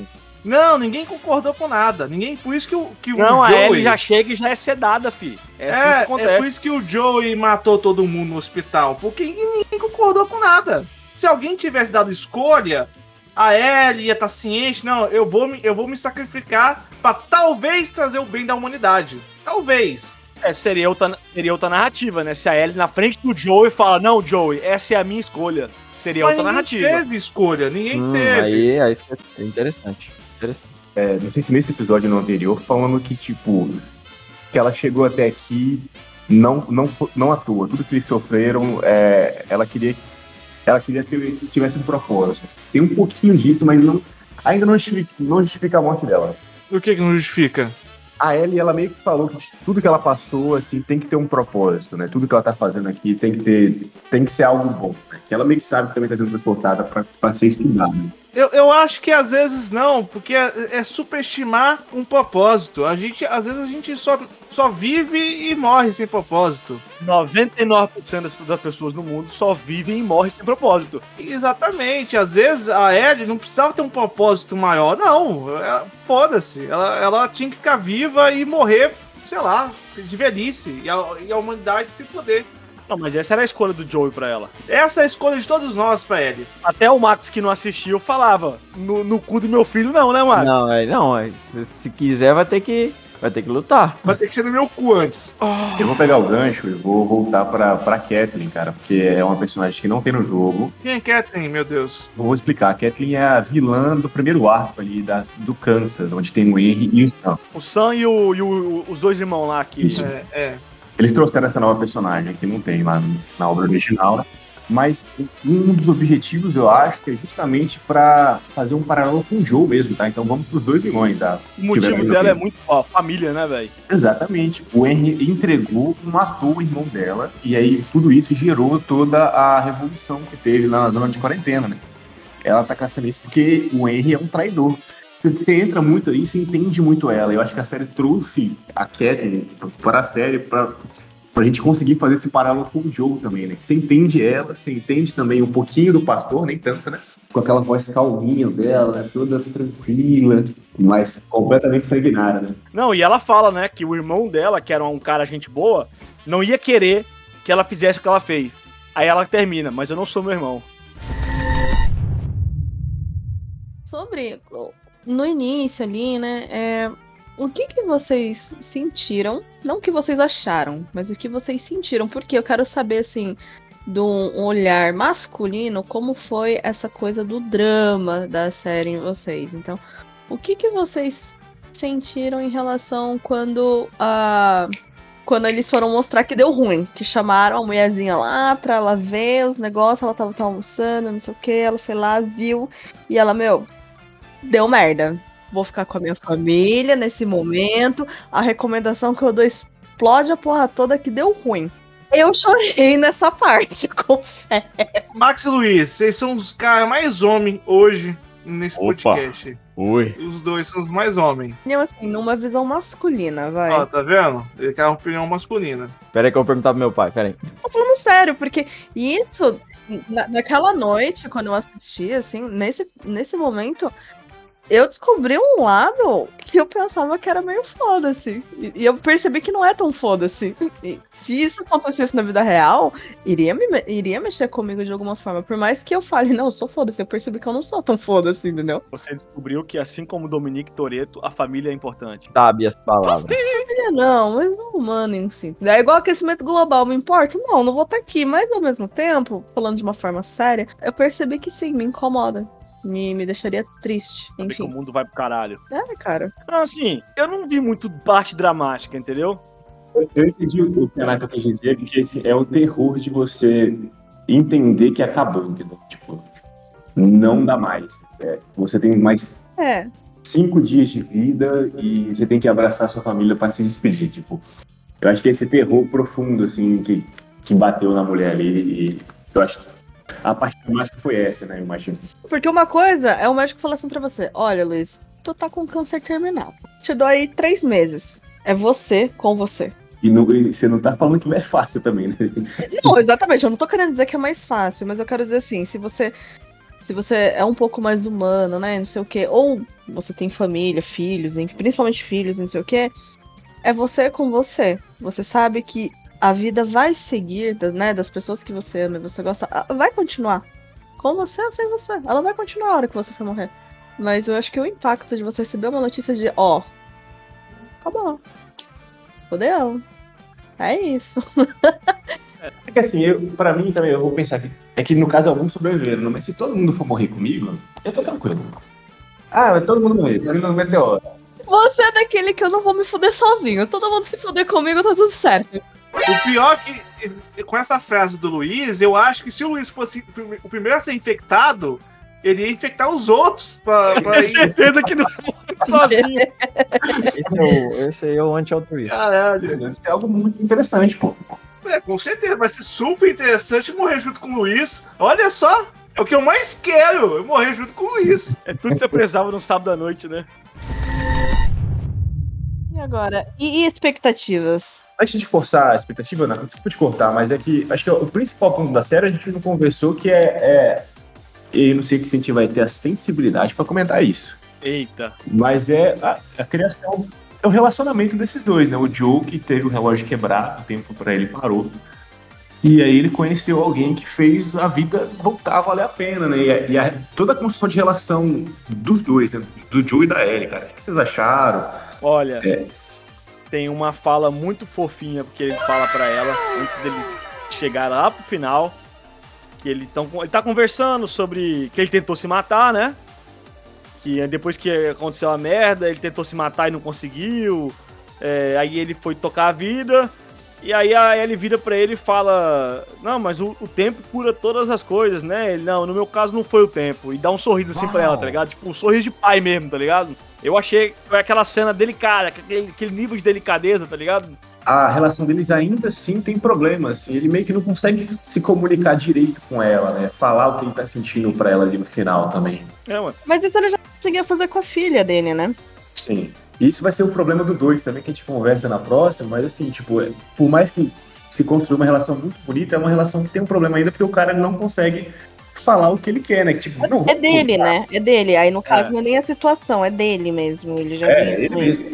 Não, ninguém concordou com nada. Ninguém, por isso que o que Não, o a Joey, Ellie já chega e já é sedada, fi. É assim que É, é acontece. por isso que o Joey matou todo mundo no hospital, porque ninguém concordou com nada. Se alguém tivesse dado escolha, a Ellie ia estar ciente, não, eu vou me, eu vou me sacrificar pra talvez trazer o bem da humanidade. Talvez. É, seria outra, seria outra narrativa, né? Se a Ellie na frente do Joey fala, não, Joey, essa é a minha escolha. Seria Mas outra ninguém narrativa. teve escolha, ninguém Hum, teve. aí, aí fica interessante. Interessante. É, não sei se nesse episódio no anterior, falando que, tipo, que ela chegou até aqui não, não, não à toa. Tudo que eles sofreram, é, ela queria ela queria que tivesse um propósito. Tem um pouquinho disso, mas não, ainda não justifica, não justifica a morte dela. O que que não justifica? A Ellie, ela meio que falou que tudo que ela passou, assim, tem que ter um propósito, né? Tudo que ela tá fazendo aqui tem que ter, tem que ser algo bom. Né? Que ela meio que sabe que também tá sendo transportada pra ser estudada. Eu, eu acho que às vezes não, porque é, é superestimar um propósito. A gente, às vezes a gente só, só vive e morre sem propósito. 99% das, das pessoas no mundo só vivem e morrem sem propósito. Exatamente. Às vezes a Ellie não precisava ter um propósito maior. Não, foda-se. Ela, ela tinha que ficar viva e morrer, sei lá, de velhice. E a, e a humanidade se foder. Não, mas essa era a escolha do Joey pra ela. Essa é a escolha de todos nós pra Ellie. Até o Max que não assistiu falava, no, no cu do meu filho não, né, Max? Não, é, não, é, se, se quiser vai ter que vai ter que lutar. Vai ter que ser no meu cu antes. Eu vou pegar o gancho e vou voltar pra, pra Kathleen, cara, porque é uma personagem que não tem no jogo. Quem é Catherine, meu Deus? Vou explicar. A Kathleen é a vilã do primeiro arco ali das, do Kansas, onde tem o Henry e o Sam. O Sam e, o, e o- os dois irmãos lá que. Isso. É, é. Eles trouxeram essa nova personagem que não tem lá na obra original, né? Mas um dos objetivos, eu acho, que é justamente pra fazer um paralelo com o Joe mesmo, tá? Então vamos pros dois vilões, tá? O motivo dela é muito. Ó, família, né, velho? Exatamente. O Henry entregou, matou o irmão dela, e aí tudo isso gerou toda a revolução que teve lá na zona de quarentena, né? Ela tá caçando isso porque o Henry é um traidor. Você, você entra muito aí, você entende muito ela. Eu acho que a série trouxe a Kathleen para a série pra, pra gente conseguir fazer esse paralelo com o Joe também, né? Você entende ela, você entende também um pouquinho do pastor, nem tanto, né? Com aquela voz calminha dela, né? toda tranquila, mas completamente sanguinária, né? Não, e ela fala, né, que o irmão dela, que era um cara gente boa, não ia querer que ela fizesse o que ela fez. Aí ela termina, mas eu não sou meu irmão. Sobre o- no início ali, né? É, o que, que vocês sentiram? Não o que vocês acharam, mas o que vocês sentiram. Porque eu quero saber, assim, de um olhar masculino, como foi essa coisa do drama da série em vocês. Então, o que, que vocês sentiram em relação quando a. Quando eles foram mostrar que deu ruim, que chamaram a mulherzinha lá pra ela ver os negócios, ela tava, tava almoçando, não sei o que, ela foi lá, viu, e ela, meu, deu merda. Vou ficar com a minha família nesse momento. A recomendação que eu dou explode a porra toda que deu ruim. Eu chorei nessa parte, confesso. Max e Luiz, vocês são os caras mais homens hoje nesse Opa. podcast. Oi. Os dois são os mais homens. Opinião assim, numa visão masculina, vai. Ó, tá vendo? Ele quer uma opinião masculina. Pera aí que eu vou perguntar pro meu pai, pera aí. Tô falando sério, porque isso, na- naquela noite, quando eu assisti, assim, nesse, nesse momento, eu descobri um lado que eu pensava que era meio foda-se. E, e eu percebi que não é tão foda-se. E se isso acontecesse na vida real, iria, me, iria mexer comigo de alguma forma. Por mais que eu fale, não, eu sou foda-se, eu percebi que eu não sou tão foda-se, entendeu? Você descobriu que, assim como Dominique Toreto, a família é importante. Sabe as palavras. É, não, mas o humano em si. É igual aquecimento global, me importa? Não, não vou estar aqui. Mas ao mesmo tempo, falando de uma forma séria, eu percebi que sim, me incomoda. Me, me deixaria triste. Que o Enfim. mundo vai pro caralho. É, cara. Não, assim, eu não vi muito parte dramática, entendeu? Eu- Eu entendi o que a Naka quis dizer, que esse é o terror de você entender que acabou, entendeu? Tipo, não dá mais. É, você tem mais É. cinco dias de vida e você tem que abraçar sua família para se despedir. Tipo, eu acho que esse terror profundo, assim, que, que bateu na mulher ali, e eu acho que a parte mais que foi essa, né? Eu imagino. Porque uma coisa é o médico falar assim pra você: olha, Luiz, tu tá com câncer terminal. Te dou aí três meses. É você com você. E, não- e você não tá falando que não é fácil também, né? Não, exatamente. Eu não tô querendo dizer que é mais fácil, mas eu quero dizer assim, se você se você é um pouco mais humano, né, não sei o quê, ou você tem família, filhos, principalmente filhos, não sei o quê, é você com você. Você sabe que a vida vai seguir, da- né, das pessoas que você ama e você gosta, vai continuar. Com você ou sem você. Ela vai continuar a hora que você for morrer. Mas eu acho que o impacto de você receber uma notícia de, ó, acabou. Fodeu. É isso. É que assim, eu, pra mim também, eu vou pensar que é que no caso alguns sobreviveram, né? mas se todo mundo for morrer comigo, eu tô tranquilo. Ah, vai todo mundo morrer, indo no meteoro. Você é daquele que eu não vou me fuder sozinho. Todo mundo se fuder comigo, tá tudo certo. O pior é que, com essa frase do Luiz, eu acho que se o Luiz fosse o prime- o primeiro a ser infectado, ele ia infectar os outros. Pra, pra ir... certeza que não sozinho. Esse, é o, esse aí é o anti-altruísta. Caralho. Deve ser algo muito interessante, pô. É, com certeza, vai ser super interessante morrer junto com o Luiz. Olha só, é o que eu mais quero, eu morrer junto com o Luiz. É tudo que você precisava no sábado à noite, né? E agora? E, e expectativas? Antes de forçar a expectativa, não, desculpa te cortar, mas é que acho que o principal ponto da série a gente não conversou que é. é eu não sei que se a gente vai ter a sensibilidade pra comentar isso. Eita. Mas é a, a criação, é o relacionamento desses dois, né? O Joe que teve o relógio quebrado, o tempo pra ele parou. E aí ele conheceu alguém que fez a vida voltar a valer a pena, né? E, a- e a- toda a construção de relação dos dois, né? Do Joe e da Ellie, cara. O que vocês acharam? Olha, É. tem uma fala muito fofinha porque ele fala pra ela antes deles chegarem lá pro final. Que ele, tão, ele tá conversando sobre que ele tentou se matar, né? Que depois que aconteceu a merda, ele tentou se matar e não conseguiu. É, aí ele foi tocar a vida. E aí a Ellie vira pra ele e fala: Não, mas o, o tempo cura todas as coisas, né? Ele, não, no meu caso não foi o tempo. E dá um sorriso assim pra ela, tá ligado? Tipo, um sorriso de pai mesmo, tá ligado? Eu achei que foi aquela cena delicada, aquele, aquele nível de delicadeza, tá ligado? A relação deles ainda assim tem problemas. Assim, ele meio que não consegue se comunicar direito com ela, né? Falar o que ele tá sentindo pra ela ali no final também. É, mano. Mas isso ele já conseguia fazer com a filha dele, né? Sim. Isso vai ser o problema do 2 também, que a gente conversa na próxima, mas assim, tipo, é- por mais que se construa uma relação muito bonita, é uma relação que tem um problema ainda, porque o cara não consegue falar o que ele quer, né? Tipo, não, É dele, né? É dele. Aí, no caso, É. não é nem a situação, é dele mesmo. Ele já É, ele mesmo.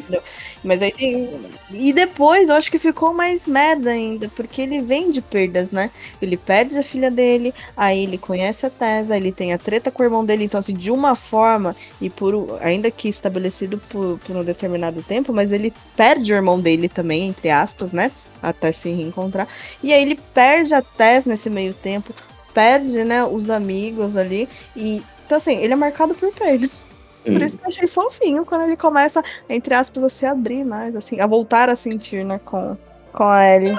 Mas aí tem. E depois eu acho que ficou mais merda ainda, porque ele vem de perdas, né? Ele perde a filha dele, aí ele conhece a Tessa, ele tem a treta com o irmão dele, então assim, de uma forma, e por ainda que estabelecido por, por um determinado tempo, mas ele perde o irmão dele também, entre aspas, né? Até se reencontrar. E aí ele perde a Tess nesse meio tempo, perde, né, os amigos ali. E. Então, assim, ele é marcado por perdas. Por isso que eu achei fofinho quando ele começa, entre aspas, a se abrir mais, assim, a voltar a sentir, né, com, com a Ellie.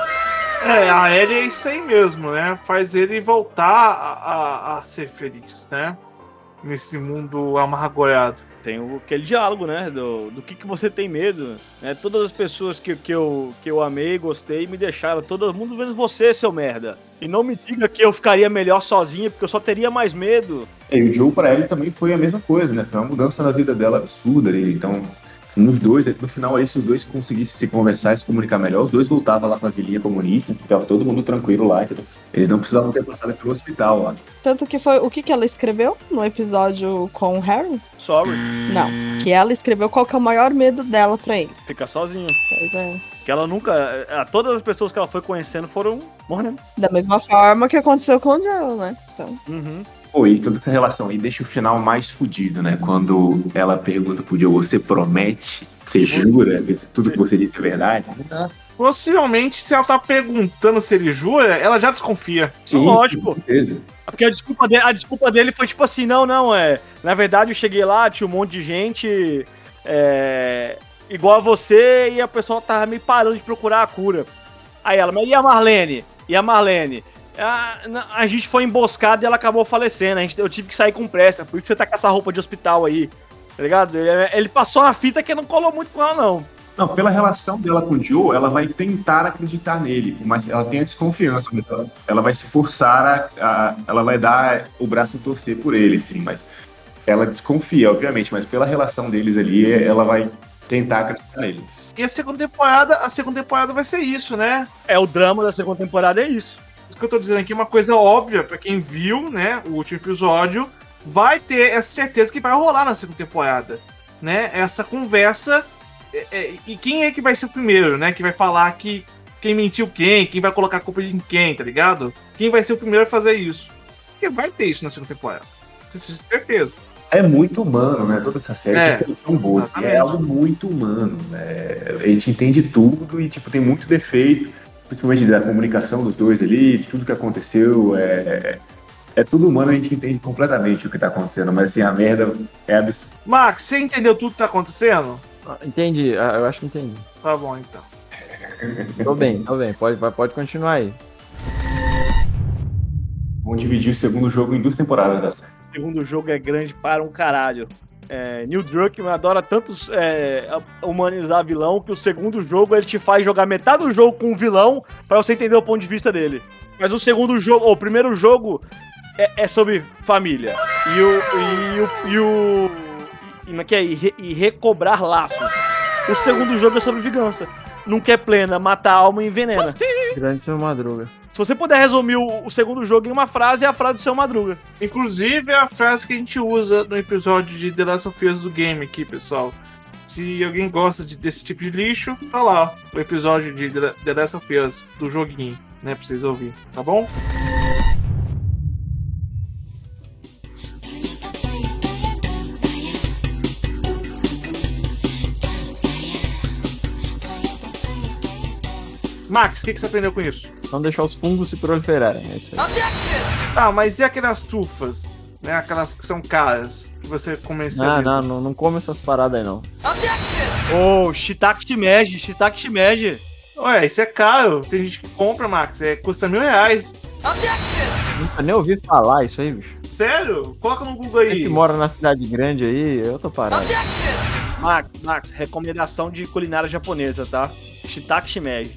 É, a Ellie é isso aí mesmo, né? Faz ele voltar a, a, a ser feliz, né? Nesse mundo amargurado. Tem o- aquele diálogo, né? Do, do que, que você tem medo. Né? Todas as pessoas que, que, eu, que eu amei, gostei, me deixaram. Todo mundo menos você, seu merda. E não me diga que eu ficaria melhor sozinha, porque eu só teria mais medo. E o Joe pra ela também foi a mesma coisa, né? Foi uma mudança na vida dela absurda ali. Então, nos dois, no final aí, se os dois conseguissem se conversar e se comunicar melhor, os dois voltavam lá pra vilinha comunista, ficava todo mundo tranquilo lá, entendeu? Eles não precisavam ter passado pelo hospital lá. Tanto que foi o que, que ela escreveu no episódio com o Harry? Sorry. Não. Que ela escreveu qual que é o maior medo dela pra ele. Fica sozinha. Pois é. Que ela nunca. eh, Todas as pessoas que ela foi conhecendo foram morrendo. Da mesma forma que aconteceu com o Joe, né? Então. Uhum. Pô, e toda essa relação aí deixa o final mais fudido, né? Quando ela pergunta pro Joe, você promete? Você jura que tudo que você disse é verdade? Possivelmente, se ela tá perguntando se ele jura, ela já desconfia. Lógico. com certeza. Porque a desculpa, dele, a desculpa dele foi tipo assim, não, não, é. Na verdade, eu cheguei lá, tinha um monte de gente é, igual a você, e a pessoa tava me parando de procurar a cura. Aí ela, mas e a Marlene? E a Marlene? A, na- a gente foi emboscado e ela acabou falecendo. A gente, eu tive que sair com pressa, por isso você tá com essa roupa de hospital aí. Tá ligado? Ele, ele passou uma fita que não colou muito com ela, não. Não, pela relação dela com o Joe, ela vai tentar acreditar nele, mas ela tem a desconfiança, mas ela, ela vai se forçar a, a- Ela vai dar o braço a torcer por ele, assim, mas ela desconfia, obviamente, mas pela relação deles ali, ela vai tentar acreditar nele. E a segunda temporada, a segunda temporada vai ser isso, né? É, o drama da segunda temporada é isso. Isso que eu tô dizendo aqui é uma coisa óbvia pra quem viu, né, o último episódio, vai ter essa certeza que vai rolar na segunda temporada, né? Essa conversa é, é, e quem é que vai ser o primeiro, né, que vai falar que quem mentiu quem, quem vai colocar a culpa em quem, tá ligado? Quem vai ser o primeiro a fazer isso? Porque vai ter isso na segunda temporada. Isso é certeza. É muito humano, né? Toda essa série É, é, tão boa. assim, é algo muito humano. Né? A gente entende tudo e, tipo, tem muito defeito, principalmente da comunicação dos dois ali, de tudo que aconteceu. É, é tudo humano, a gente entende completamente o que tá acontecendo, mas assim, a merda é absurda. Max, você entendeu tudo que tá acontecendo? Ah, Entendi, ah, eu acho que entendi. Tá bom, então. Tô bem, tô bem. Pode, pode continuar aí. Vamos dividir o segundo jogo em duas temporadas da série. Segundo jogo é grande para um caralho. É, Neil Druckmann adora tanto é, humanizar vilão que o segundo jogo ele te faz jogar metade do jogo com o vilão pra você entender o ponto de vista dele. Mas o segundo jogo, o primeiro jogo é, é sobre família. E o. E o. E, o, e, é que é? E recobrar laços. O segundo jogo é sobre vingança. Nunca é plena, mata a alma e envenena. Grande seu Madruga. Se você puder resumir o, o segundo jogo em uma frase, é a frase do seu Madruga. Inclusive é a frase que a gente usa no episódio de The Last of Us do game aqui, pessoal. Se alguém gosta de- desse tipo de lixo, tá lá o episódio de The The Last of Us do joguinho, né, pra vocês ouvirem, tá bom? Max, o que, que você aprendeu com isso? Não deixar os fungos se proliferarem. É isso aí. Ah, mas e aquelas tufas? Né, aquelas que são caras, que você comercializa? Não, não, não, não come essas paradas aí, não. Ô, shiitake shimeji, shiitake shimeji. Ué, isso é caro. Tem gente que compra, Max. É, custa mil reais. Nunca nem ouvi falar isso aí, bicho. Sério? Coloca no Google Você aí. que mora na cidade grande aí, eu tô parado. Max, Max, recomendação de culinária japonesa, tá? Shiitake shimeji.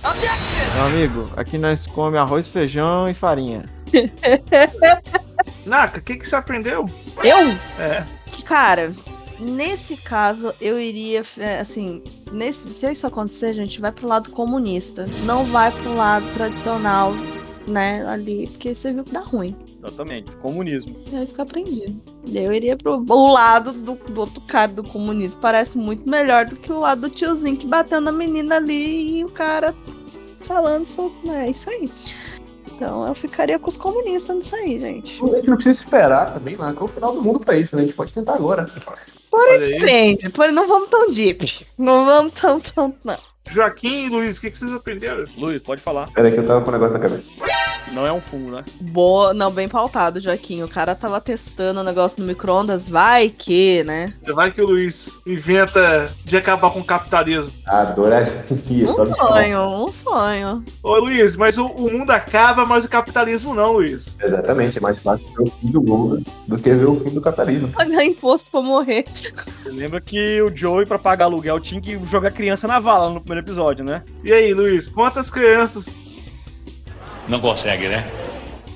Meu amigo, aqui nós come arroz, feijão e farinha. Naka, o que, que você aprendeu? Eu? É. Que, cara, nesse caso, eu iria, é, assim, nesse, se isso acontecer, gente, vai pro lado comunista. Não vai pro lado tradicional né, ali, porque você viu que dá ruim. Exatamente. Comunismo. É isso que eu aprendi. Eu iria pro o lado do, do outro cara do comunismo. Parece muito melhor do que o lado do tiozinho que bateu na menina ali e o cara falando sobre. É isso aí. Então eu ficaria com os comunistas nisso aí, gente. Você não precisa esperar também, lá, que é o final do mundo pra isso, né? A gente pode tentar agora. Aí. Depende, porém não vamos tão deep. Não vamos tão, tão, não. Joaquim e Luiz, o que, que vocês aprenderam? Luiz, pode falar. Peraí que eu tava com um negócio na cabeça. Não é um fungo, né? Boa, não, bem pautado, Joaquim. O cara tava testando o negócio no micro-ondas, vai que, né? Vai que o Luiz inventa de acabar com o capitalismo. Adoraria. Um sonho, um sonho. Ô Luiz, mas o, o mundo acaba, mas o capitalismo não, Luiz. Exatamente, é mais fácil ver o fim do mundo do que ver o fim do capitalismo. Pagar imposto pra morrer. Você lembra que o Joey, pra pagar aluguel, tinha que jogar criança na vala no primeiro episódio, né? E aí, Luiz, quantas crianças Não consegue, né?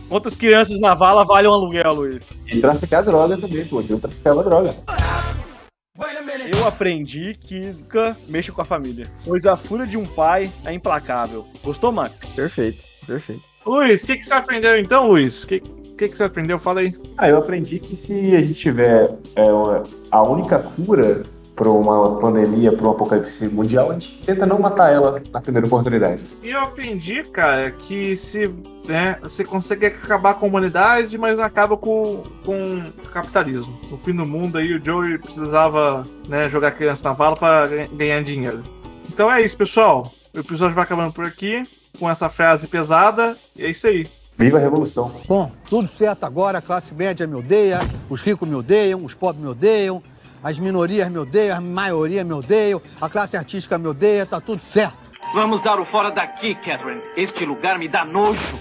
Quantas crianças na vala valem um aluguel, Luiz? E traficar droga também, pô. Eu traficava droga. Eu aprendi que nunca mexa com a família. Pois a fúria de um pai é implacável. Gostou, Max? Perfeito, perfeito. Luiz, o que, que você aprendeu então, Luiz? O que, que, que você aprendeu? Fala aí. Ah, eu aprendi que se a gente tiver é, a única cura para uma pandemia, para um apocalipse mundial, a gente tenta não matar ela na primeira oportunidade. E eu aprendi, cara, que se né, você consegue acabar com a humanidade, mas acaba com, com o capitalismo. No fim do mundo aí, o Joey precisava né, jogar criança na vala para ganhar dinheiro. Então é isso, pessoal. O episódio vai acabando por aqui, com essa frase pesada. E é isso aí. Viva a revolução! Bom, tudo certo agora, a classe média me odeia, os ricos me odeiam, os pobres me odeiam, as minorias me odeiam, a maioria me odeia, a classe artística me odeia, tá tudo certo. Vamos dar o fora daqui, Catherine. Este lugar me dá nojo.